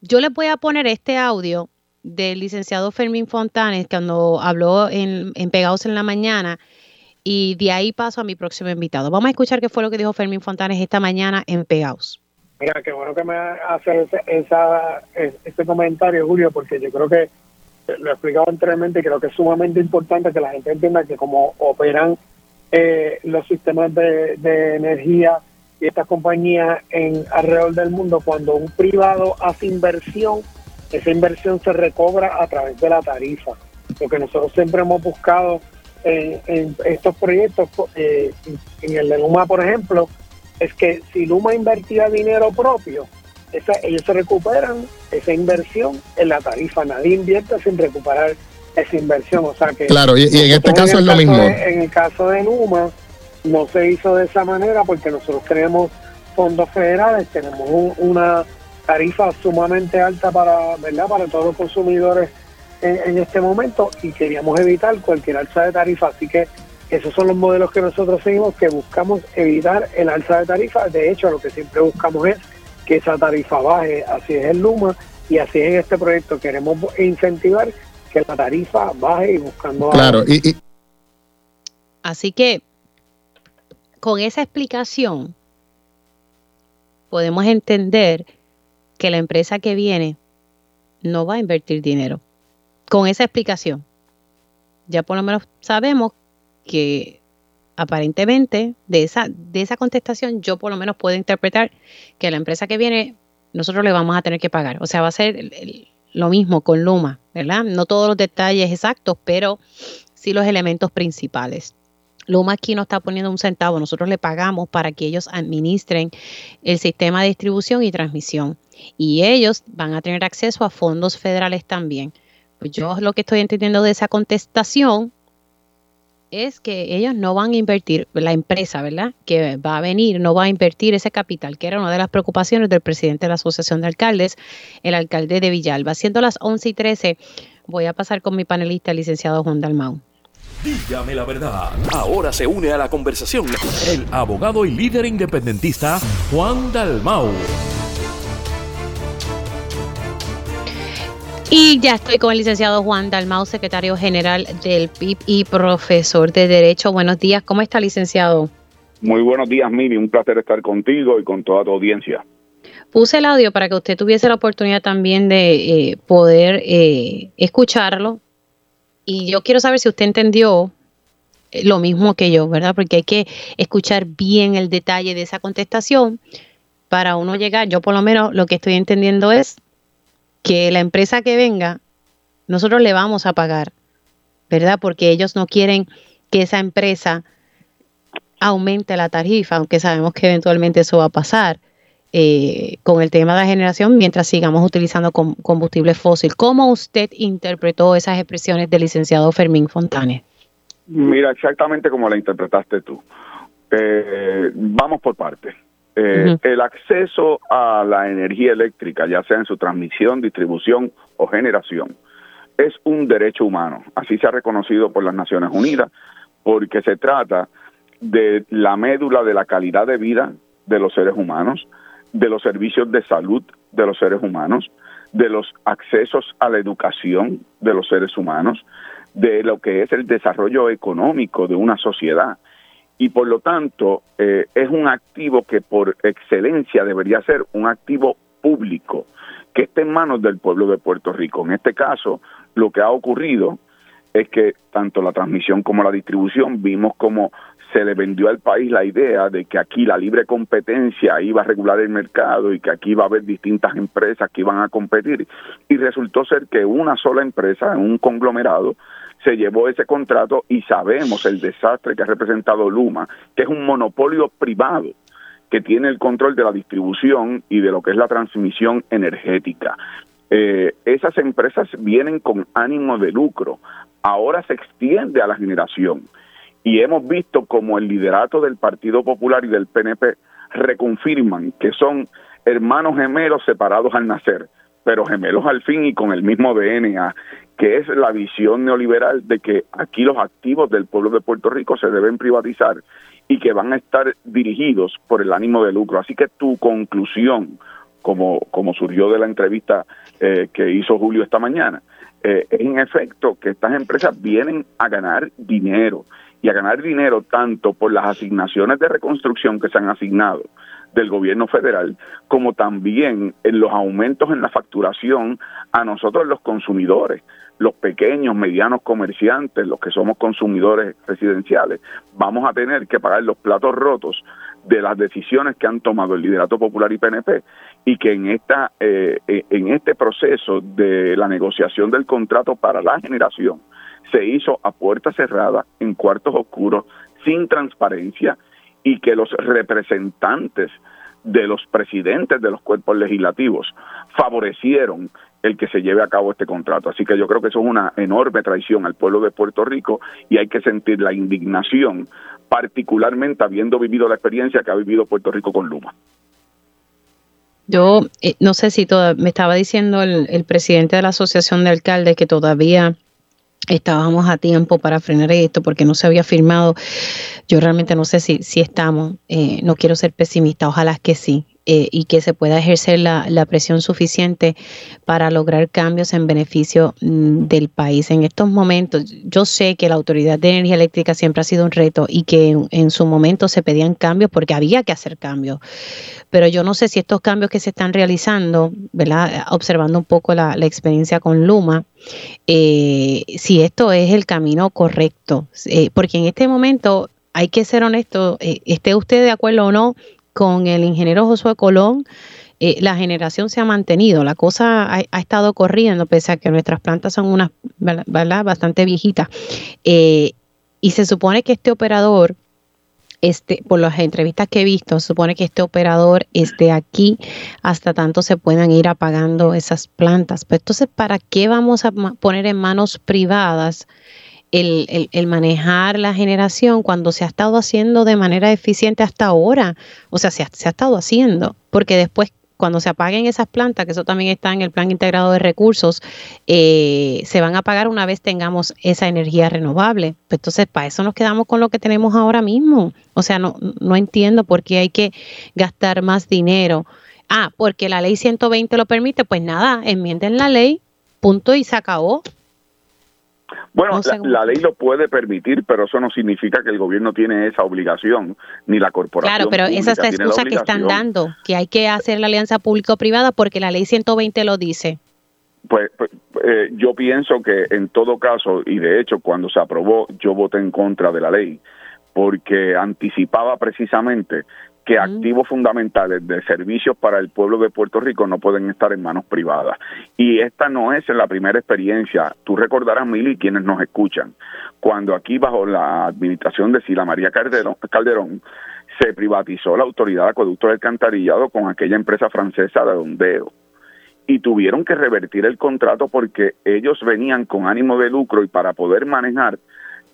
Yo les voy a poner este audio del licenciado Fermín Fontanes cuando habló en, en Pegados en la Mañana y de ahí paso a mi próximo invitado. Vamos a escuchar qué fue lo que dijo Fermín Fontanes esta mañana en Pegados.
Mira, qué bueno que me hace ese, ese comentario, Julio, porque yo creo que lo he explicado anteriormente, creo que es sumamente importante que la gente entienda que como operan eh, los sistemas de, energía y estas compañías en alrededor del mundo, cuando un privado hace inversión, esa inversión se recobra a través de la tarifa. Lo que nosotros siempre hemos buscado en, estos proyectos, eh, en el de Luma, por ejemplo, es que si Luma invertía dinero propio, ellos se recuperan esa inversión en la tarifa. Nadie invierte sin recuperar esa inversión. O sea que.
Claro, y, en este caso es lo mismo.
en el caso de Numa, no se hizo de esa manera porque nosotros tenemos fondos federales, tenemos una tarifa sumamente alta para, ¿verdad? para todos los consumidores en, en, este momento y queríamos evitar cualquier alza de tarifa. Así que esos son los modelos que nosotros seguimos, que buscamos evitar el alza de tarifa. De hecho, lo que siempre buscamos es que esa tarifa baje, así es el Luma y así es en este proyecto. Queremos incentivar que la tarifa baje y buscando...
Claro, y,
Así que con esa explicación podemos entender que la empresa que viene no va a invertir dinero. Con esa explicación, ya por lo menos sabemos que aparentemente de esa, de esa contestación yo por lo menos puedo interpretar que la empresa que viene nosotros le vamos a tener que pagar. O sea, va a ser lo mismo con Luma, ¿verdad? No todos los detalles exactos, pero sí los elementos principales. Luma aquí no está poniendo un centavo, nosotros le pagamos para que ellos administren el sistema de distribución y transmisión. Y ellos van a tener acceso a fondos federales también. Pues yo lo que estoy entendiendo de esa contestación es que ellos no van a invertir, la empresa, ¿verdad? Que va a venir, no va a invertir ese capital, que era una de las preocupaciones del presidente de la Asociación de Alcaldes, el alcalde de Villalba. Siendo las 11 y 13, voy a pasar con mi panelista, el licenciado Juan Dalmau.
Dígame la verdad. Ahora se une a la conversación el abogado y líder independentista Juan Dalmau.
Y ya estoy con el licenciado Juan Dalmau, secretario general del PIB y profesor de Derecho. Buenos días, ¿cómo está, licenciado?
Muy buenos días, Mimi. Un placer estar contigo y con toda tu audiencia.
Puse el audio para que usted tuviese la oportunidad también de eh, poder eh, escucharlo. Y yo quiero saber si usted entendió lo mismo que yo, ¿verdad? Porque hay que escuchar bien el detalle de esa contestación para uno llegar. Yo por lo menos lo que estoy entendiendo es que la empresa que venga, nosotros le vamos a pagar, ¿verdad? Porque ellos no quieren que esa empresa aumente la tarifa, aunque sabemos que eventualmente eso va a pasar. Eh, con el tema de la generación mientras sigamos utilizando combustible fósil. ¿Cómo usted interpretó esas expresiones del licenciado Fermín Fontanes?
Mira, exactamente como la interpretaste tú. Eh, vamos por partes. Eh, el acceso a la energía eléctrica, ya sea en su transmisión, distribución o generación, es un derecho humano. Así se ha reconocido por las Naciones Unidas, porque se trata de la médula de la calidad de vida de los seres humanos, de los servicios de salud de los seres humanos, de los accesos a la educación de los seres humanos, de lo que es el desarrollo económico de una sociedad. Y por lo tanto, eh, es un activo que por excelencia debería ser un activo público, que esté en manos del pueblo de Puerto Rico. En este caso, lo que ha ocurrido es que tanto la transmisión como la distribución vimos como se le vendió al país la idea de que aquí la libre competencia iba a regular el mercado y que aquí iba a haber distintas empresas que iban a competir. Y resultó ser que una sola empresa, un conglomerado, se llevó ese contrato y sabemos el desastre que ha representado Luma, que es un monopolio privado que tiene el control de la distribución y de lo que es la transmisión energética. Eh, esas empresas vienen con ánimo de lucro, ahora se extiende a la generación. Y hemos visto como el liderato del Partido Popular y del PNP reconfirman que son hermanos gemelos separados al nacer, pero gemelos al fin y con el mismo DNA, que es la visión neoliberal de que aquí los activos del pueblo de Puerto Rico se deben privatizar y que van a estar dirigidos por el ánimo de lucro. Así que tu conclusión, como, como surgió de la entrevista eh, que hizo Julio esta mañana, eh, es en efecto que estas empresas vienen a ganar dinero y a ganar dinero tanto por las asignaciones de reconstrucción que se han asignado del gobierno federal, como también en los aumentos en la facturación a nosotros los consumidores, los pequeños, medianos comerciantes, los que somos consumidores residenciales, vamos a tener que pagar los platos rotos de las decisiones que han tomado el liderato popular y PNP y que en esta eh, en este proceso de la negociación del contrato para la generación se hizo a puerta cerrada, en cuartos oscuros, sin transparencia, y que los representantes de los presidentes de los cuerpos legislativos favorecieron el que se lleve a cabo este contrato. Así que yo creo que eso es una enorme traición al pueblo de Puerto Rico y hay que sentir la indignación, particularmente habiendo vivido la experiencia que ha vivido Puerto Rico con Luma.
Yo eh, no sé si me estaba diciendo el presidente de la Asociación de Alcaldes que todavía estábamos a tiempo para frenar esto porque no se había firmado. Yo realmente no sé si, si estamos, eh, no quiero ser pesimista, ojalá que sí, eh, y que se pueda ejercer la, presión suficiente para lograr cambios en beneficio mm, del país. En estos momentos, yo sé que la Autoridad de Energía Eléctrica siempre ha sido un reto y que en, su momento se pedían cambios porque había que hacer cambios, pero yo no sé si estos cambios que se están realizando, ¿verdad? observando un poco la, experiencia con Luma, eh, si esto es el camino correcto, eh, porque en este momento hay que ser honesto, esté usted de acuerdo o no, con el ingeniero Josué Colón, eh, la generación se ha mantenido, la cosa ha, estado corriendo, pese a que nuestras plantas son unas, bastante viejitas. Eh, y se supone que este operador, este, por las entrevistas que he visto, se supone que este operador esté aquí hasta tanto se puedan ir apagando esas plantas. Pero entonces, ¿para qué vamos a poner en manos privadas el, manejar la generación cuando se ha estado haciendo de manera eficiente hasta ahora. O sea, se ha, estado haciendo, porque después cuando se apaguen esas plantas, que eso también está en el plan integrado de recursos, eh, se van a apagar una vez tengamos esa energía renovable. Pues entonces, para eso nos quedamos con lo que tenemos ahora mismo. O sea, no, no entiendo por qué hay que gastar más dinero. Ah, porque la ley 120 lo permite, pues nada, enmienden la ley, punto y se acabó.
Bueno, la, ley lo puede permitir, pero eso no significa que el gobierno tiene esa obligación, ni la corporación.
Claro, pero esa es la excusa que están dando, que hay que hacer la alianza público-privada porque la ley 120 lo dice.
pues, pues eh, yo pienso que en todo caso, y de hecho cuando se aprobó, yo voté en contra de la ley, porque anticipaba precisamente que activos fundamentales de servicios para el pueblo de Puerto Rico no pueden estar en manos privadas. Y esta no es la primera experiencia. Tú recordarás, Mili, quienes nos escuchan, cuando aquí bajo la administración de Sila María Calderón, Calderón se privatizó la autoridad de acueducto del Cantarillado con aquella empresa francesa de ondeo y tuvieron que revertir el contrato porque ellos venían con ánimo de lucro y para poder manejar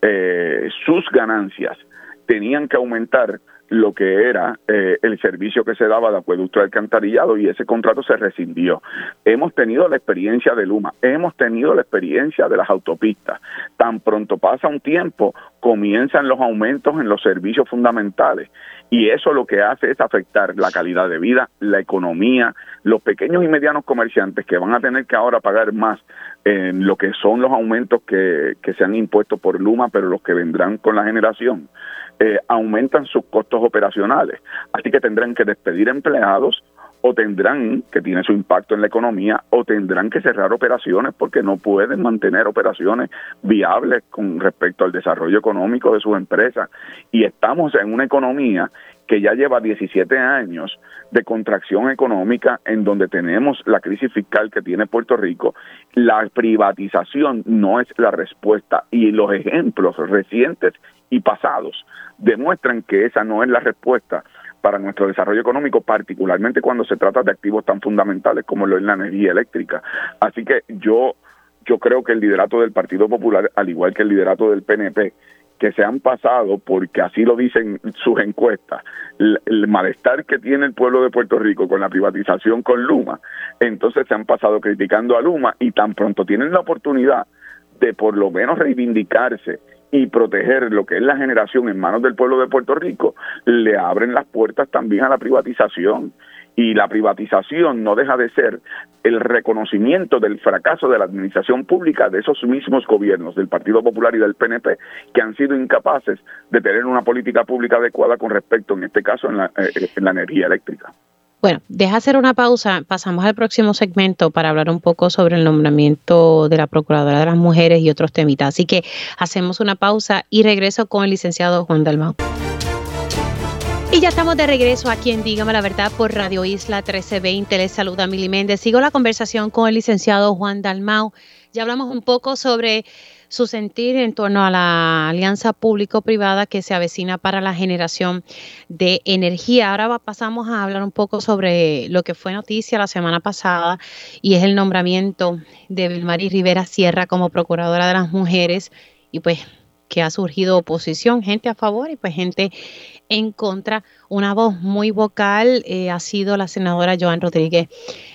eh, sus ganancias tenían que aumentar lo que era eh, el servicio que se daba de acueducto de alcantarillado y ese contrato se rescindió. Hemos tenido la experiencia de Luma, hemos tenido la experiencia de las autopistas. Tan pronto pasa un tiempo, comienzan los aumentos en los servicios fundamentales y eso lo que hace es afectar la calidad de vida, la economía, los pequeños y medianos comerciantes que van a tener que ahora pagar más en lo que son los aumentos que, que se han impuesto por Luma, pero los que vendrán con la generación eh, aumentan sus costos operacionales. Así que tendrán que despedir empleados o tendrán, que tiene su impacto en la economía, o tendrán que cerrar operaciones porque no pueden mantener operaciones viables con respecto al desarrollo económico de sus empresas. Y estamos en una economía que ya lleva 17 años de contracción económica en donde tenemos la crisis fiscal que tiene Puerto Rico, la privatización no es la respuesta y los ejemplos recientes y pasados demuestran que esa no es la respuesta para nuestro desarrollo económico, particularmente cuando se trata de activos tan fundamentales como lo es la energía eléctrica. Así que yo yo creo que el liderato del Partido Popular, al igual que el liderato del PNP, que se han pasado, porque así lo dicen sus encuestas, el, malestar que tiene el pueblo de Puerto Rico con la privatización con Luma, entonces se han pasado criticando a Luma y tan pronto tienen la oportunidad de por lo menos reivindicarse y proteger lo que es la generación en manos del pueblo de Puerto Rico, le abren las puertas también a la privatización. Y la privatización no deja de ser el reconocimiento del fracaso de la administración pública de esos mismos gobiernos, del Partido Popular y del PNP, que han sido incapaces de tener una política pública adecuada con respecto, en este caso, en la, eh, en la energía eléctrica.
Bueno, deja hacer una pausa. Pasamos al próximo segmento para hablar un poco sobre el nombramiento de la Procuradora de las Mujeres y otros temitas. Así que hacemos una pausa y regreso con el licenciado Juan Dalmau. Y ya estamos de regreso aquí en Dígame la Verdad por Radio Isla 1320. Les saluda Mili Méndez. Sigo la conversación con el licenciado Juan Dalmau. Ya hablamos un poco sobre su sentir en torno a la alianza público-privada que se avecina para la generación de energía. Ahora pasamos a hablar un poco sobre lo que fue noticia la semana pasada y es el nombramiento de Vilmarí Rivera Sierra como Procuradora de las Mujeres y pues que ha surgido oposición, gente a favor y pues gente en contra. Una voz muy vocal eh, ha sido la senadora Joan Rodríguez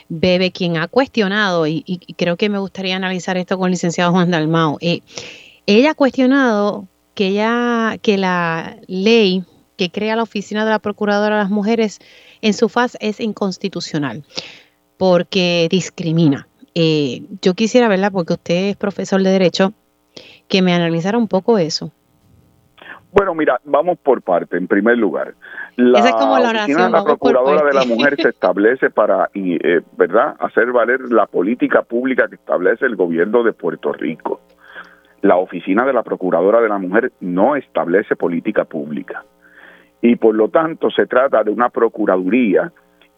Bebe, quien ha cuestionado, y, creo que me gustaría analizar esto con el licenciado Juan Dalmao, eh, ella ha cuestionado que, ella, que la ley que crea la oficina de la Procuradora de las Mujeres en su faz es inconstitucional porque discrimina. Eh, yo quisiera verla porque usted es profesor de Derecho, que me analizara un poco eso.
Bueno, mira, vamos por parte. En primer lugar, la, oficina de la Procuradora de la Mujer se establece para, eh, ¿verdad?, hacer valer la política pública que establece el gobierno de Puerto Rico. La oficina de la Procuradora de la Mujer no establece política pública. Y por lo tanto se trata de una Procuraduría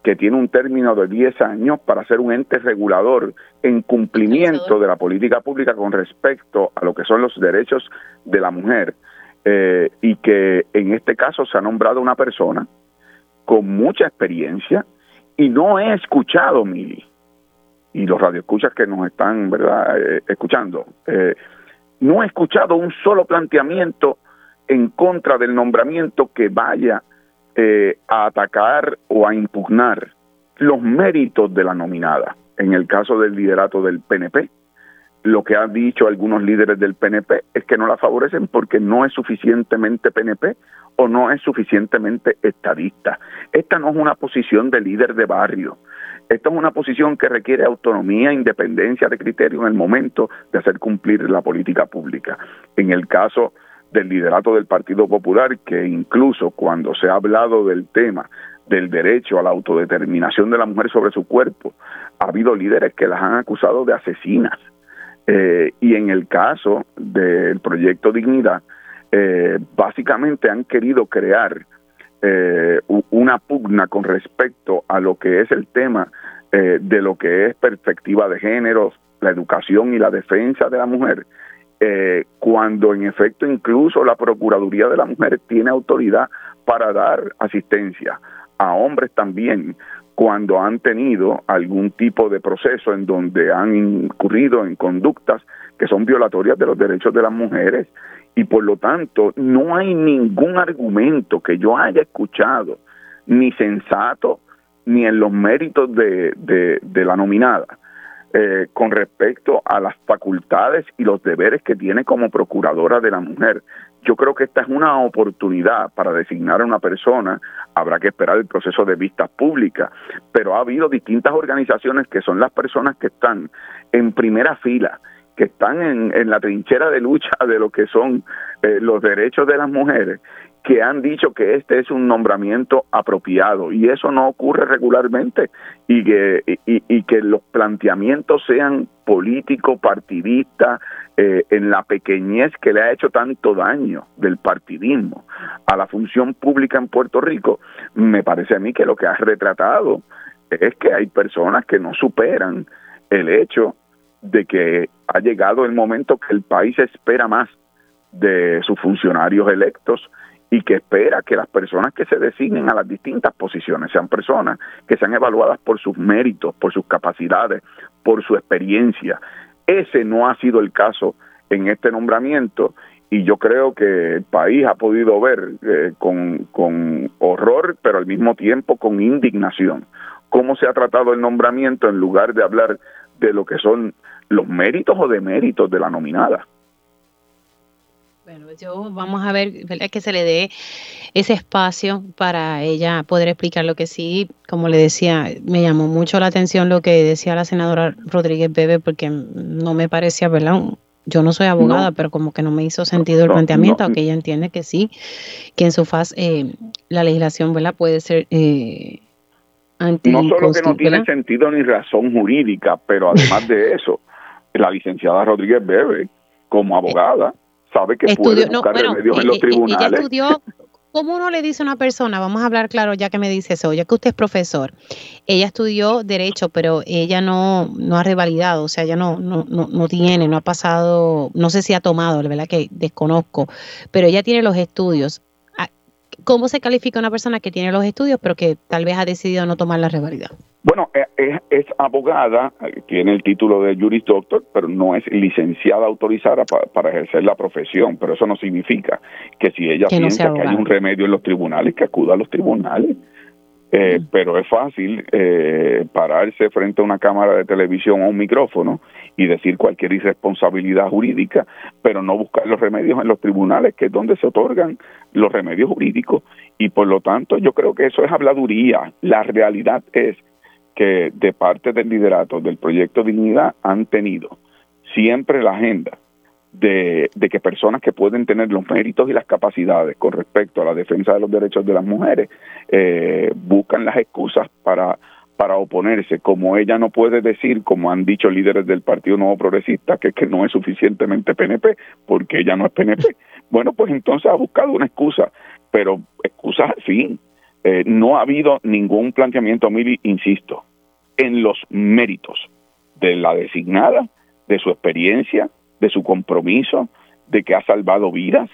que tiene un término de 10 años para ser un ente regulador en cumplimiento de la política pública con respecto a lo que son los derechos de la mujer eh, y que en este caso se ha nombrado una persona con mucha experiencia y no he escuchado, Mili, y los radioescuchas que nos están verdad eh, escuchando, eh, no he escuchado un solo planteamiento en contra del nombramiento que vaya a atacar o a impugnar los méritos de la nominada. En el caso del liderato del PNP, lo que han dicho algunos líderes del PNP es que no la favorecen porque no es suficientemente PNP o no es suficientemente estadista. Esta no es una posición de líder de barrio. Esta es una posición que requiere autonomía, independencia de criterio en el momento de hacer cumplir la política pública. En el caso del liderato del Partido Popular, que incluso cuando se ha hablado del tema del derecho a la autodeterminación de la mujer sobre su cuerpo, ha habido líderes que las han acusado de asesinas. Eh, y en el caso del proyecto Dignidad, eh, básicamente han querido crear eh, una pugna con respecto a lo que es el tema de lo que es perspectiva de género, la educación y la defensa de la mujer, cuando en efecto incluso la Procuraduría de la Mujer tiene autoridad para dar asistencia a hombres también cuando han tenido algún tipo de proceso en donde han incurrido en conductas que son violatorias de los derechos de las mujeres. Y por lo tanto no hay ningún argumento que yo haya escuchado ni sensato ni en los méritos de, de, la nominada eh, con respecto a las facultades y los deberes que tiene como procuradora de la mujer yo creo que esta es una oportunidad para designar a una persona. Habrá que esperar el proceso de vistas públicas, pero ha habido distintas organizaciones que son las personas que están en primera fila, que están en, la trinchera de lucha de lo que son eh, los derechos de las mujeres que han dicho que este es un nombramiento apropiado y eso no ocurre regularmente y que, y, que los planteamientos sean políticos, partidistas, eh, en la pequeñez que le ha hecho tanto daño del partidismo a la función pública en Puerto Rico, me parece a mí que lo que ha retratado es que hay personas que no superan el hecho de que ha llegado el momento que el país espera más de sus funcionarios electos y que espera que las personas que se designen a las distintas posiciones sean personas que sean evaluadas por sus méritos, por sus capacidades, por su experiencia. Ese no ha sido el caso en este nombramiento y yo creo que el país ha podido ver eh, con, con horror, pero al mismo tiempo con indignación, cómo se ha tratado el nombramiento en lugar de hablar de lo que son los méritos o deméritos de la nominada.
Bueno, yo vamos a ver, ¿verdad? Que se le dé ese espacio para ella poder explicar lo que sí, como le decía, me llamó mucho la atención lo que decía la senadora Rodríguez Bebe, porque no me parecía, ¿verdad? Yo no soy abogada, pero como que no me hizo sentido el planteamiento, aunque ella entiende que sí, que en su faz eh, la legislación, ¿verdad? Puede ser... Eh,
no solo que no tiene sentido ni razón jurídica, pero además de eso, la licenciada Rodríguez Bebe, como abogada, sabe que puede buscar remedios en los tribunales.
Ella estudió, ¿cómo uno le dice a una persona, vamos a hablar claro ya que me dice eso, ya que usted es profesor, ella estudió derecho, pero ella no, no ha revalidado, o sea, ella no, no, no, no tiene, no ha pasado, no sé si ha tomado, la verdad que desconozco, pero ella tiene los estudios. ¿Cómo se califica una persona que tiene los estudios, pero que tal vez ha decidido no tomar la revalida?
Bueno, eh, es, abogada, tiene el título de Juris Doctor, pero no es licenciada autorizada para, ejercer la profesión. Pero eso no significa que si ella piensa que hay un remedio en los tribunales, que acuda a los tribunales. Eh. Pero es fácil eh, pararse frente a una cámara de televisión o un micrófono y decir cualquier irresponsabilidad jurídica, pero no buscar los remedios en los tribunales, que es donde se otorgan los remedios jurídicos. Y por lo tanto, yo creo que eso es habladuría. La realidad es que de parte del liderato del proyecto Dignidad han tenido siempre la agenda de, que personas que pueden tener los méritos y las capacidades con respecto a la defensa de los derechos de las mujeres eh, buscan las excusas para para oponerse, como ella no puede decir, como han dicho líderes del Partido Nuevo Progresista, que, que no es suficientemente PNP, porque ella no es PNP. Bueno, pues entonces ha buscado una excusa, pero excusas fin, eh, no ha habido ningún planteamiento, Mili, insisto, en los méritos de la designada, de su experiencia, de su compromiso, de que ha salvado vidas,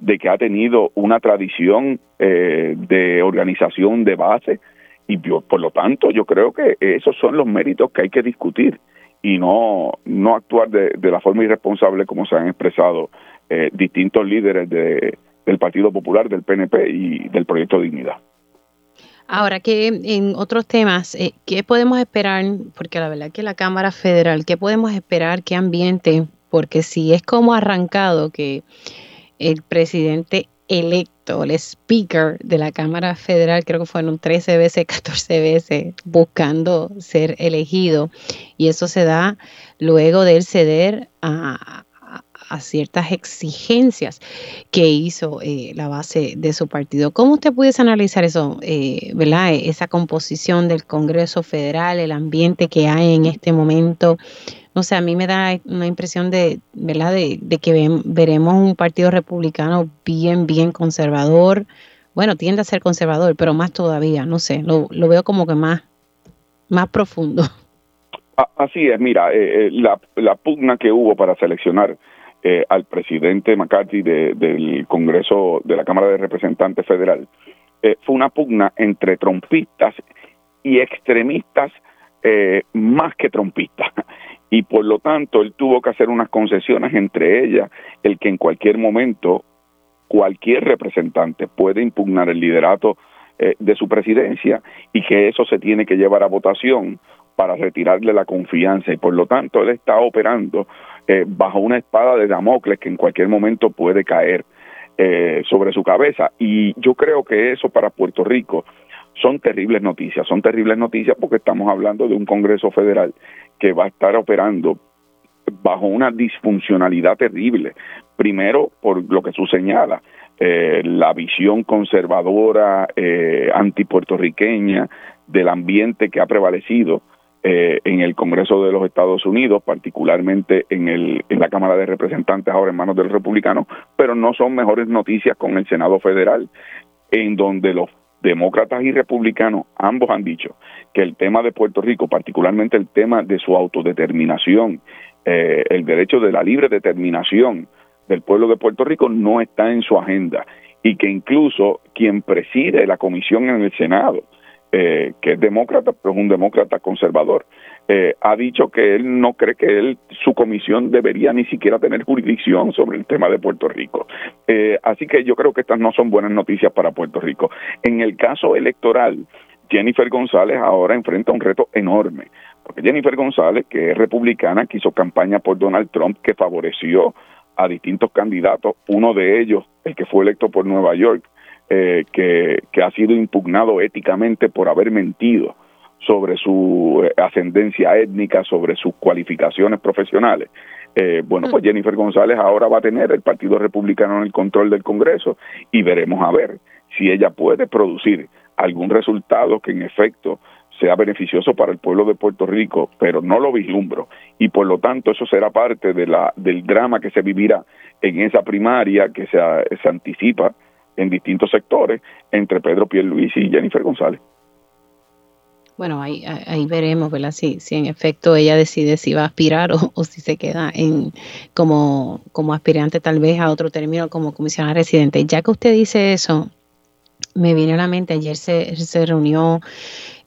de que ha tenido una tradición eh, de organización de base y por lo tanto yo creo que esos son los méritos que hay que discutir y no no actuar de, la forma irresponsable como se han expresado eh, distintos líderes de, del Partido Popular, del PNP y del Proyecto Dignidad.
Ahora, que en otros temas, eh, ¿qué podemos esperar? Porque la verdad que la Cámara Federal, ¿qué podemos esperar? ¿Qué ambiente? Porque si es como arrancado que el presidente electo, el speaker de la Cámara Federal, creo que fueron 13 veces, 14 veces, buscando ser elegido, y eso se da luego de él ceder a, ciertas exigencias que hizo eh, la base de su partido. ¿Cómo usted pudiese analizar eso, eh, verdad? Esa composición del Congreso Federal, el ambiente que hay en este momento. No sé, a mí me da una impresión de, ¿verdad? De, que veremos un partido republicano bien, bien conservador. Bueno, tiende a ser conservador, pero más todavía, no sé, lo, lo veo como que más, más profundo.
Así es, mira, eh, eh, la, la, pugna que hubo para seleccionar eh, al presidente McCarthy del Congreso de la Cámara de Representantes Federal fue una pugna entre trompistas y extremistas más que trompistas. Y por lo tanto, él tuvo que hacer unas concesiones entre ellas, el que en cualquier momento cualquier representante puede impugnar el liderato de su presidencia y que eso se tiene que llevar a votación para retirarle la confianza y por lo tanto él está operando eh, bajo una espada de Damocles que en cualquier momento puede caer eh, sobre su cabeza y yo creo que eso para Puerto Rico son terribles noticias, son terribles noticias porque estamos hablando de un Congreso Federal que va a estar operando bajo una disfuncionalidad terrible. Primero, por lo que su señala, eh, la visión conservadora, eh, antipuertorriqueña del ambiente que ha prevalecido eh, en el Congreso de los Estados Unidos, particularmente en, el, en la Cámara de Representantes, ahora en manos del republicano, pero no son mejores noticias con el Senado Federal, en donde los demócratas y republicanos ambos han dicho que el tema de Puerto Rico, particularmente el tema de su autodeterminación, eh, el derecho de la libre determinación del pueblo de Puerto Rico no está en su agenda y que incluso quien preside la comisión en el Senado, eh, que es demócrata, pero es un demócrata conservador, eh, ha dicho que él no cree que él, su comisión debería ni siquiera tener jurisdicción sobre el tema de Puerto Rico. Eh, así que yo creo que estas no son buenas noticias para Puerto Rico. En el caso electoral, Jennifer González ahora enfrenta un reto enorme, porque Jennifer González, que es republicana, que hizo campaña por Donald Trump, que favoreció a distintos candidatos, uno de ellos, el que fue electo por Nueva York, eh, que, ha sido impugnado éticamente por haber mentido sobre su eh, ascendencia étnica, sobre sus cualificaciones profesionales. Eh, bueno, pues mm. Jennifer González ahora va a tener el Partido Republicano en el control del Congreso y veremos a ver si ella puede producir algún resultado que en efecto sea beneficioso para el pueblo de Puerto Rico, pero no lo vislumbro y por lo tanto eso será parte de la del drama que se vivirá en esa primaria que se, se anticipa en distintos sectores entre Pedro Pierluisi y Jennifer González.
Bueno, ahí, ahí veremos, ¿verdad? Si, si en efecto ella decide si va a aspirar o, si se queda en como, como aspirante tal vez a otro término como comisionada residente. Ya que usted dice eso, me viene a la mente, ayer se, se reunió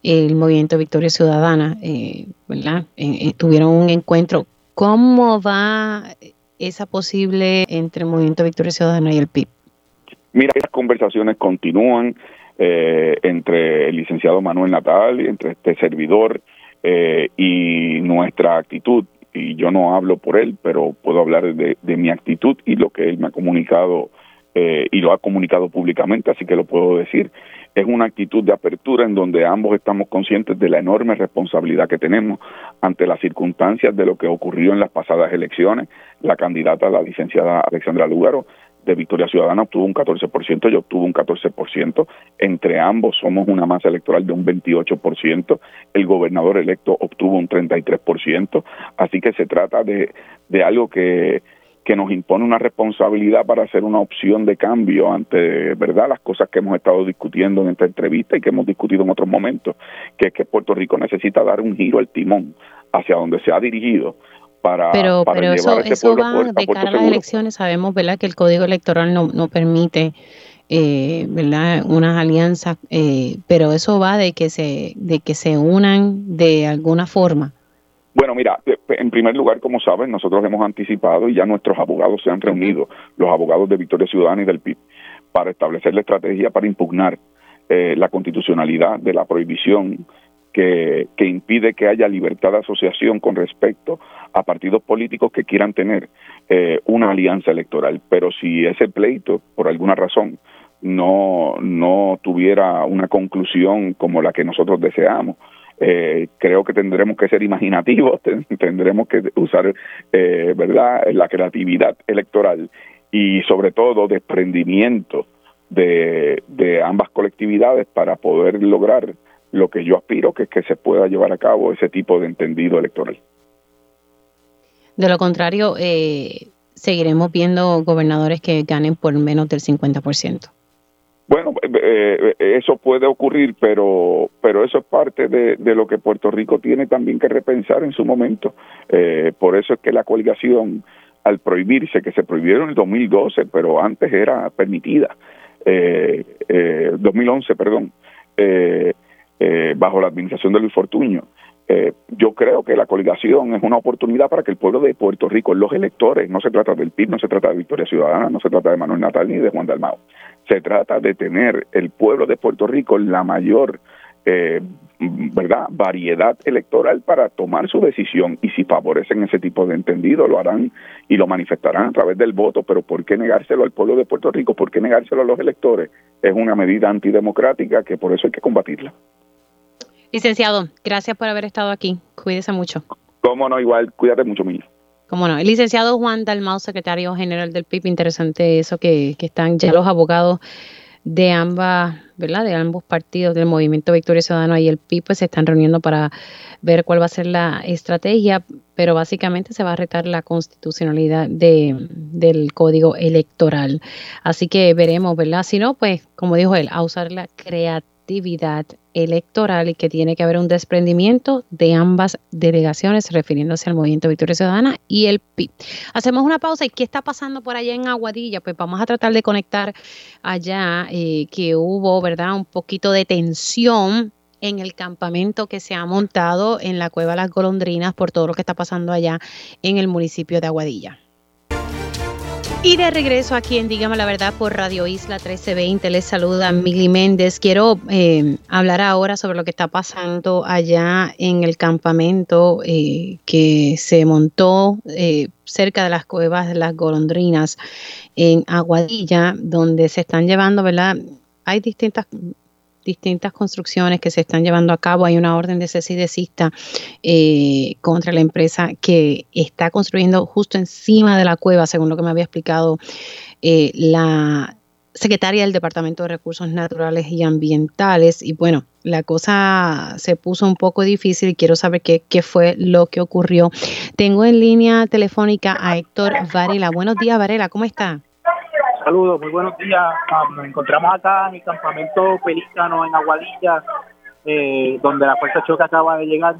el movimiento Victoria Ciudadana, eh, ¿verdad? Tuvieron un encuentro. ¿Cómo va esa posible entre el movimiento Victoria Ciudadana y el PIB?
Mira, esas conversaciones continúan eh, entre el licenciado Manuel Natal, entre este servidor eh, y nuestra actitud. Y yo no hablo por él, pero puedo hablar de, mi actitud y lo que él me ha comunicado eh, y lo ha comunicado públicamente, así que lo puedo decir. Es una actitud de apertura en donde ambos estamos conscientes de la enorme responsabilidad que tenemos ante las circunstancias de lo que ocurrió en las pasadas elecciones. La candidata, la licenciada Alexandra Lugaro, de Victoria Ciudadana obtuvo un 14%, yo obtuvo un 14%, entre ambos somos una masa electoral de un 28%, el gobernador electo obtuvo un 33%, así que se trata de, de algo que, que nos impone una responsabilidad para hacer una opción de cambio ante verdad las cosas que hemos estado discutiendo en esta entrevista y que hemos discutido en otros momentos, que es que Puerto Rico necesita dar un giro al timón hacia donde se ha dirigido
pero, pero eso, eso va de cara a las elecciones. Sabemos, ¿verdad?, que el código electoral no, no permite, eh, ¿verdad?, unas alianzas, eh, pero eso va de que se de que se unan de alguna forma.
Bueno, mira, en primer lugar, como saben, nosotros hemos anticipado y ya nuestros abogados se han reunido, los abogados de Victoria Ciudadana y del PIB, para establecer la estrategia para impugnar eh, la constitucionalidad de la prohibición que, impide que haya libertad de asociación con respecto a partidos políticos que quieran tener eh, una alianza electoral. Pero si ese pleito, por alguna razón, no, no tuviera una conclusión como la que nosotros deseamos, Eh, creo que tendremos que ser imaginativos, tendremos que usar, eh, ¿verdad?, la creatividad electoral y sobre todo desprendimiento de, de ambas colectividades para poder lograr lo que yo aspiro, que es que se pueda llevar a cabo ese tipo de entendido electoral.
De lo contrario, eh, seguiremos viendo gobernadores que ganen por menos del 50%.
Bueno, eh, eh, eso puede ocurrir, pero pero eso es parte de, lo que Puerto Rico tiene también que repensar en su momento. por eso es que la coligación, al prohibirse, que se prohibieron en el 2012, pero antes era permitida, eh, 2011, perdón, bajo la administración de Luis Fortuño, eh, yo creo que la coligación es una oportunidad para que el pueblo de Puerto Rico, los electores, no se trata del PIB, no se trata de Victoria Ciudadana, no se trata de Manuel Natal ni de Juan Dalmao, se trata de tener el pueblo de Puerto Rico la mayor eh, verdad variedad electoral para tomar su decisión y si favorecen ese tipo de entendido lo harán y lo manifestarán a través del voto pero por qué negárselo al pueblo de Puerto Rico por qué negárselo a los electores es una medida antidemocrática que por eso hay que combatirla
Licenciado, gracias por haber estado aquí. Cuídese mucho.
Cómo no, igual, cuídate mucho, mío.
Cómo no. El licenciado Juan Dalmau, secretario general del PIB, interesante eso que, están ya los abogados de ambas, ¿verdad? De ambos partidos del Movimiento Victoria Ciudadano y el PIB pues se están reuniendo para ver cuál va a ser la estrategia, pero básicamente se va a retar la constitucionalidad de, del código electoral. Así que veremos, ¿verdad? Si no, pues como dijo él, a usar la creatividad actividad electoral y que tiene que haber un desprendimiento de ambas delegaciones, refiriéndose al Movimiento Victoria Ciudadana y el PIB. Hacemos una pausa y ¿qué está pasando por allá en Aguadilla? Pues vamos a tratar de conectar allá eh, que hubo, ¿verdad? Un poquito de tensión en el campamento que se ha montado en la Cueva Las Golondrinas por todo lo que está pasando allá en el municipio de Aguadilla. Y de regreso aquí en Dígame la Verdad por Radio Isla 1320, les saluda Mili Méndez. Quiero eh, hablar ahora sobre lo que está pasando allá en el campamento eh, que se montó eh, cerca de las cuevas de las golondrinas en Aguadilla, donde se están llevando, ¿verdad? Hay distintas distintas construcciones que se están llevando a cabo. Hay una orden de cese y eh, contra la empresa que está construyendo justo encima de la cueva, según lo que me había explicado eh, la secretaria del Departamento de Recursos Naturales y Ambientales. Y bueno, la cosa se puso un poco difícil y quiero saber qué, qué fue lo que ocurrió. Tengo en línea telefónica a Héctor Varela. Buenos días, Varela, ¿cómo está?
Saludos, muy buenos días. Ah, nos encontramos acá en el campamento Pelícano en Aguadilla, eh, donde la fuerza choque acaba de llegar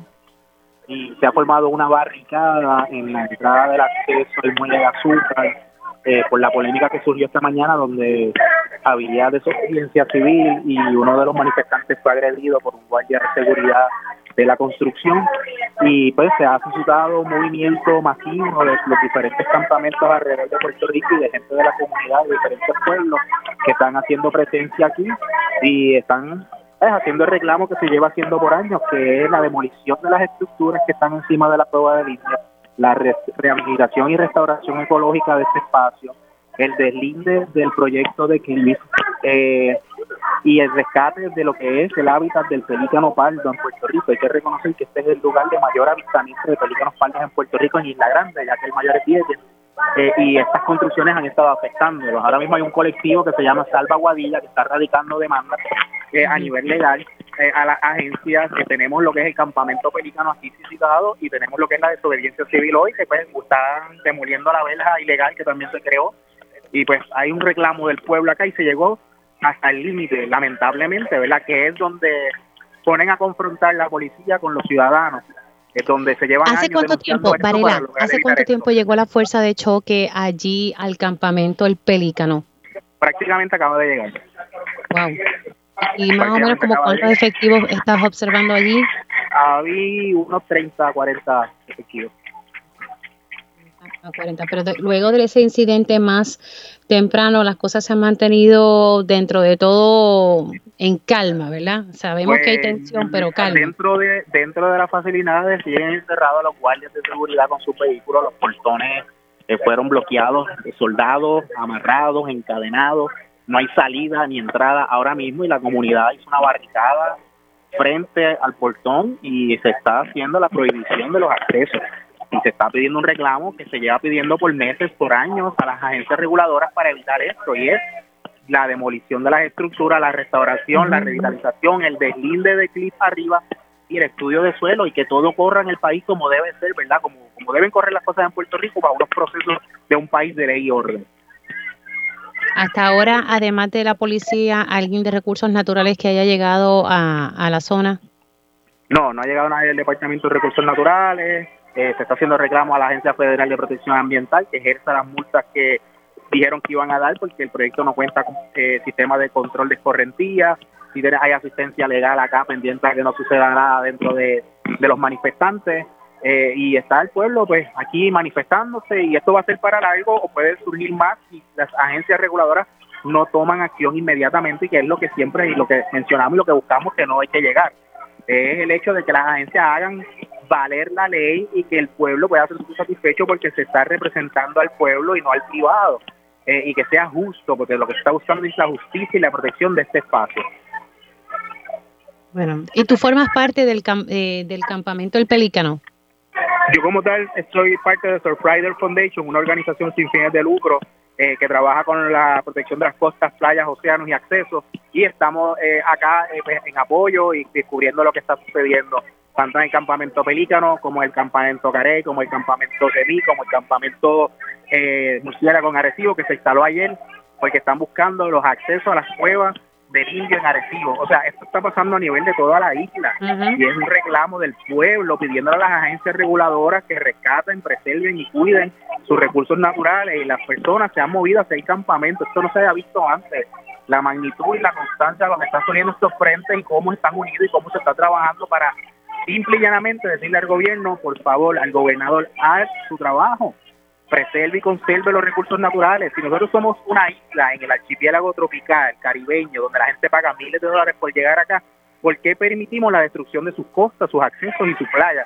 y se ha formado una barricada en la entrada del acceso al muelle de azúcar eh, por la polémica que surgió esta mañana donde había desobediencia civil y uno de los manifestantes fue agredido por un guardia de seguridad de la construcción. Y pues se ha suscitado un movimiento masivo de los diferentes campamentos alrededor de Puerto Rico y de gente de la comunidad de diferentes pueblos que están haciendo presencia aquí y están pues, haciendo el reclamo que se lleva haciendo por años, que es la demolición de las estructuras que están encima de la prueba de línea, la rehabilitación y restauración ecológica de este espacio, el deslinde del proyecto de Cliff eh, y el rescate de lo que es el hábitat del pelícano pardo en Puerto Rico. Hay que reconocer que este es el lugar de mayor avistamiento de pelícanos pardos en Puerto Rico en Isla Grande, ya que el mayor es 10 eh, y estas construcciones han estado afectándolos. Ahora mismo hay un colectivo que se llama Salva Guadilla que está radicando demandas eh, a nivel legal eh, a las agencias que tenemos lo que es el campamento pelícano aquí citado y tenemos lo que es la desobediencia civil hoy que pues están demoliendo la verja ilegal que también se creó y pues hay un reclamo del pueblo acá y se llegó hasta el límite, lamentablemente, ¿verdad? Que es donde ponen a confrontar la policía con los ciudadanos. Es donde se llevan
¿Hace cuánto tiempo, Varela, hace cuánto tiempo llegó la fuerza de choque allí al campamento El Pelícano?
Prácticamente acaba de llegar.
Wow. ¿Y más o menos como cuántos efectivos estás observando allí?
Había unos 30, 40 efectivos.
A 40, pero luego de ese incidente más temprano, las cosas se han mantenido dentro de todo en calma, ¿verdad? Sabemos que hay pues, tensión, pero calma.
Dentro de dentro de las facilidades siguen encerrados los guardias de seguridad con sus vehículos, los portones eh, fueron bloqueados, soldados amarrados, encadenados, no hay salida ni entrada ahora mismo y la comunidad hizo una barricada frente al portón y se está haciendo la prohibición de los accesos. Y se está pidiendo un reclamo que se lleva pidiendo por meses, por años a las agencias reguladoras para evitar esto. Y es la demolición de las estructuras, la restauración, la revitalización, el deslinde de clip arriba y el estudio de suelo y que todo corra en el país como debe ser, ¿verdad? Como, como deben correr las cosas en Puerto Rico para unos procesos de un país de ley y orden.
Hasta ahora, además de la policía, ¿alguien de recursos naturales que haya llegado a, la zona?
No, no ha llegado nadie del Departamento de Recursos Naturales. Eh, se está haciendo reclamo a la Agencia Federal de Protección Ambiental que ejerza las multas que dijeron que iban a dar porque el proyecto no cuenta con eh, sistema de control de escorrentía. Si hay asistencia legal acá pendiente de que no suceda nada dentro de los manifestantes. Eh, y está el pueblo pues aquí manifestándose y esto va a ser para largo o puede surgir más si las agencias reguladoras no toman acción inmediatamente y que es lo que siempre y lo que mencionamos y lo que buscamos que no hay que llegar es el hecho de que las agencias hagan valer la ley y que el pueblo pueda ser satisfecho porque se está representando al pueblo y no al privado eh, y que sea justo porque lo que se está buscando es la justicia y la protección de este espacio.
Bueno y tú formas parte del, eh, del campamento El Pelícano
yo como tal soy parte de Surfrider Foundation, una organización sin fines de lucro eh, que trabaja con la protección de las costas, playas, océanos y accesos y estamos eh, acá eh, pues, en apoyo y descubriendo lo que está sucediendo tanto en el campamento Pelícano como el campamento Carey, como el campamento Semí, como el campamento eh, con Arecibo que se instaló ayer porque están buscando los accesos a las cuevas del indio en Arecibo. O sea, esto está pasando a nivel de toda la isla y es un reclamo del pueblo pidiendo a las agencias reguladoras que rescaten, preserven y cuiden sus recursos naturales y las personas se han movido hacia el campamento. Esto no se había visto antes. La magnitud y la constancia de lo que están subiendo estos frentes y cómo están unidos y cómo se está trabajando para simple y llanamente decirle al gobierno, por favor, al gobernador, haz su trabajo preserve y conserve los recursos naturales. Si nosotros somos una isla en el archipiélago tropical caribeño, donde la gente paga miles de dólares por llegar acá, ¿por qué permitimos la destrucción de sus costas, sus accesos y sus playas?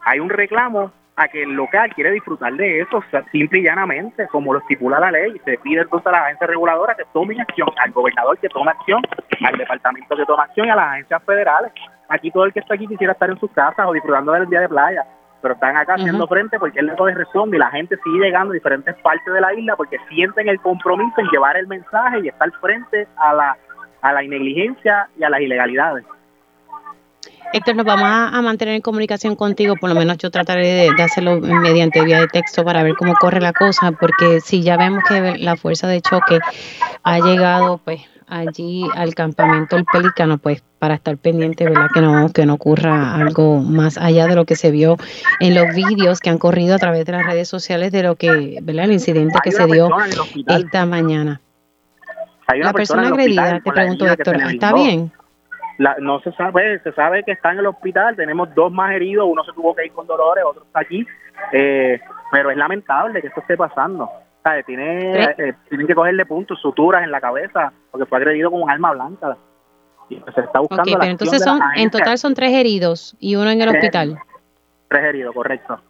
Hay un reclamo a que el local quiere disfrutar de eso, simple y llanamente, como lo estipula la ley. Se pide entonces a la agencia reguladora que tomen acción, al gobernador que tome acción, al departamento que tome acción y a las agencias federales. Aquí todo el que está aquí quisiera estar en sus casas o disfrutando del día de playa pero están acá haciendo frente porque él le responde y la gente sigue llegando a diferentes partes de la isla porque sienten el compromiso en llevar el mensaje y estar frente a la, a la negligencia y a las ilegalidades.
Héctor, nos vamos a, mantener en comunicación contigo, por lo menos yo trataré de, de, hacerlo mediante vía de texto para ver cómo corre la cosa, porque si ya vemos que la fuerza de choque ha llegado, pues allí al campamento El Pelícano, pues para estar pendiente, ¿verdad? Que no, que no ocurra algo más allá de lo que se vio en los vídeos que han corrido a través de las redes sociales de lo que, ¿verdad? El incidente que se dio esta mañana. la persona, agredida, te pregunto, Héctor, ¿está bien?
No se sabe, se sabe que está en el hospital, tenemos dos más heridos, uno se tuvo que ir con dolores, otro está aquí, eh, pero es lamentable que esto esté pasando. Tiene, eh, tienen que cogerle puntos, suturas en la cabeza, porque fue agredido con un arma blanca.
Y pues, se está buscando pero entonces son, en total son tres heridos y uno en el hospital.
Tres heridos, correcto.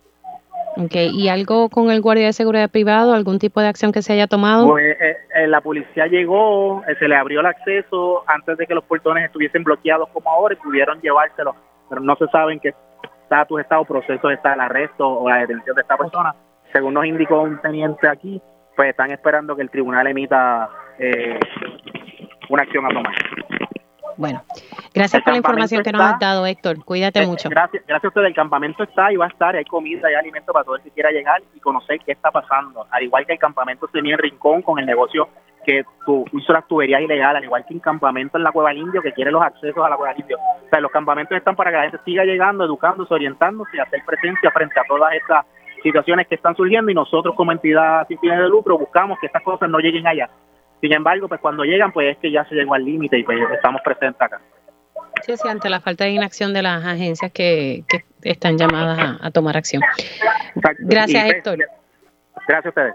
Ok, ¿y algo con el guardia de seguridad privado? ¿Algún tipo de acción que se haya tomado?
Pues eh, eh, la policía llegó, se le abrió el acceso antes de que los portones estuviesen bloqueados como ahora y pudieron llevárselo, pero no se sabe en qué estatus está o proceso está el arresto o la detención de esta persona según nos indicó un teniente aquí, pues están esperando que el tribunal emita eh, una acción a tomar.
Bueno, gracias por la información que nos has dado, Héctor. Cuídate eh, mucho.
Gracias, gracias a usted. El campamento está y va a estar. Hay comida y alimento para todo el que quiera llegar y conocer qué está pasando. Al igual que el campamento tenía en Rincón con el negocio que tu, hizo las tuberías ilegales, al igual que un campamento en la Cueva Indio que quiere los accesos a la Cueva Indio. O sea, los campamentos están para que la gente siga llegando, educándose, orientándose y hacer presencia frente a todas estas situaciones que están surgiendo y nosotros como entidad sin fines de lucro buscamos que estas cosas no lleguen allá. Sin embargo, pues cuando llegan, pues es que ya se llegó al límite y pues estamos presentes acá.
Sí, sí, ante la falta de inacción de las agencias que, que están llamadas a, tomar acción. Gracias, pues, Héctor.
Gracias a ustedes.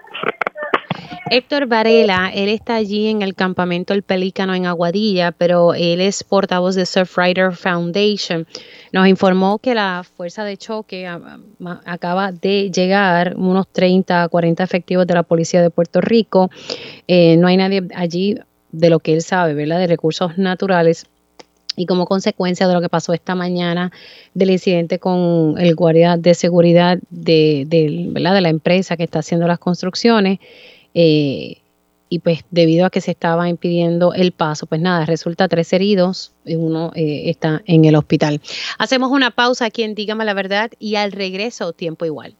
Héctor Varela, él está allí en el campamento El Pelícano en Aguadilla, pero él es portavoz de Surfrider Foundation. Nos informó que la fuerza de choque acaba de llegar, unos 30, 40 efectivos de la Policía de Puerto Rico. Eh, no hay nadie allí de lo que él sabe, ¿verdad? De recursos naturales y como consecuencia de lo que pasó esta mañana del incidente con el guardia de seguridad de, de, ¿verdad? de la empresa que está haciendo las construcciones, eh, y pues debido a que se estaba impidiendo el paso, pues nada, resulta tres heridos, y uno eh, está en el hospital. Hacemos una pausa aquí en Dígame la Verdad y al regreso tiempo igual.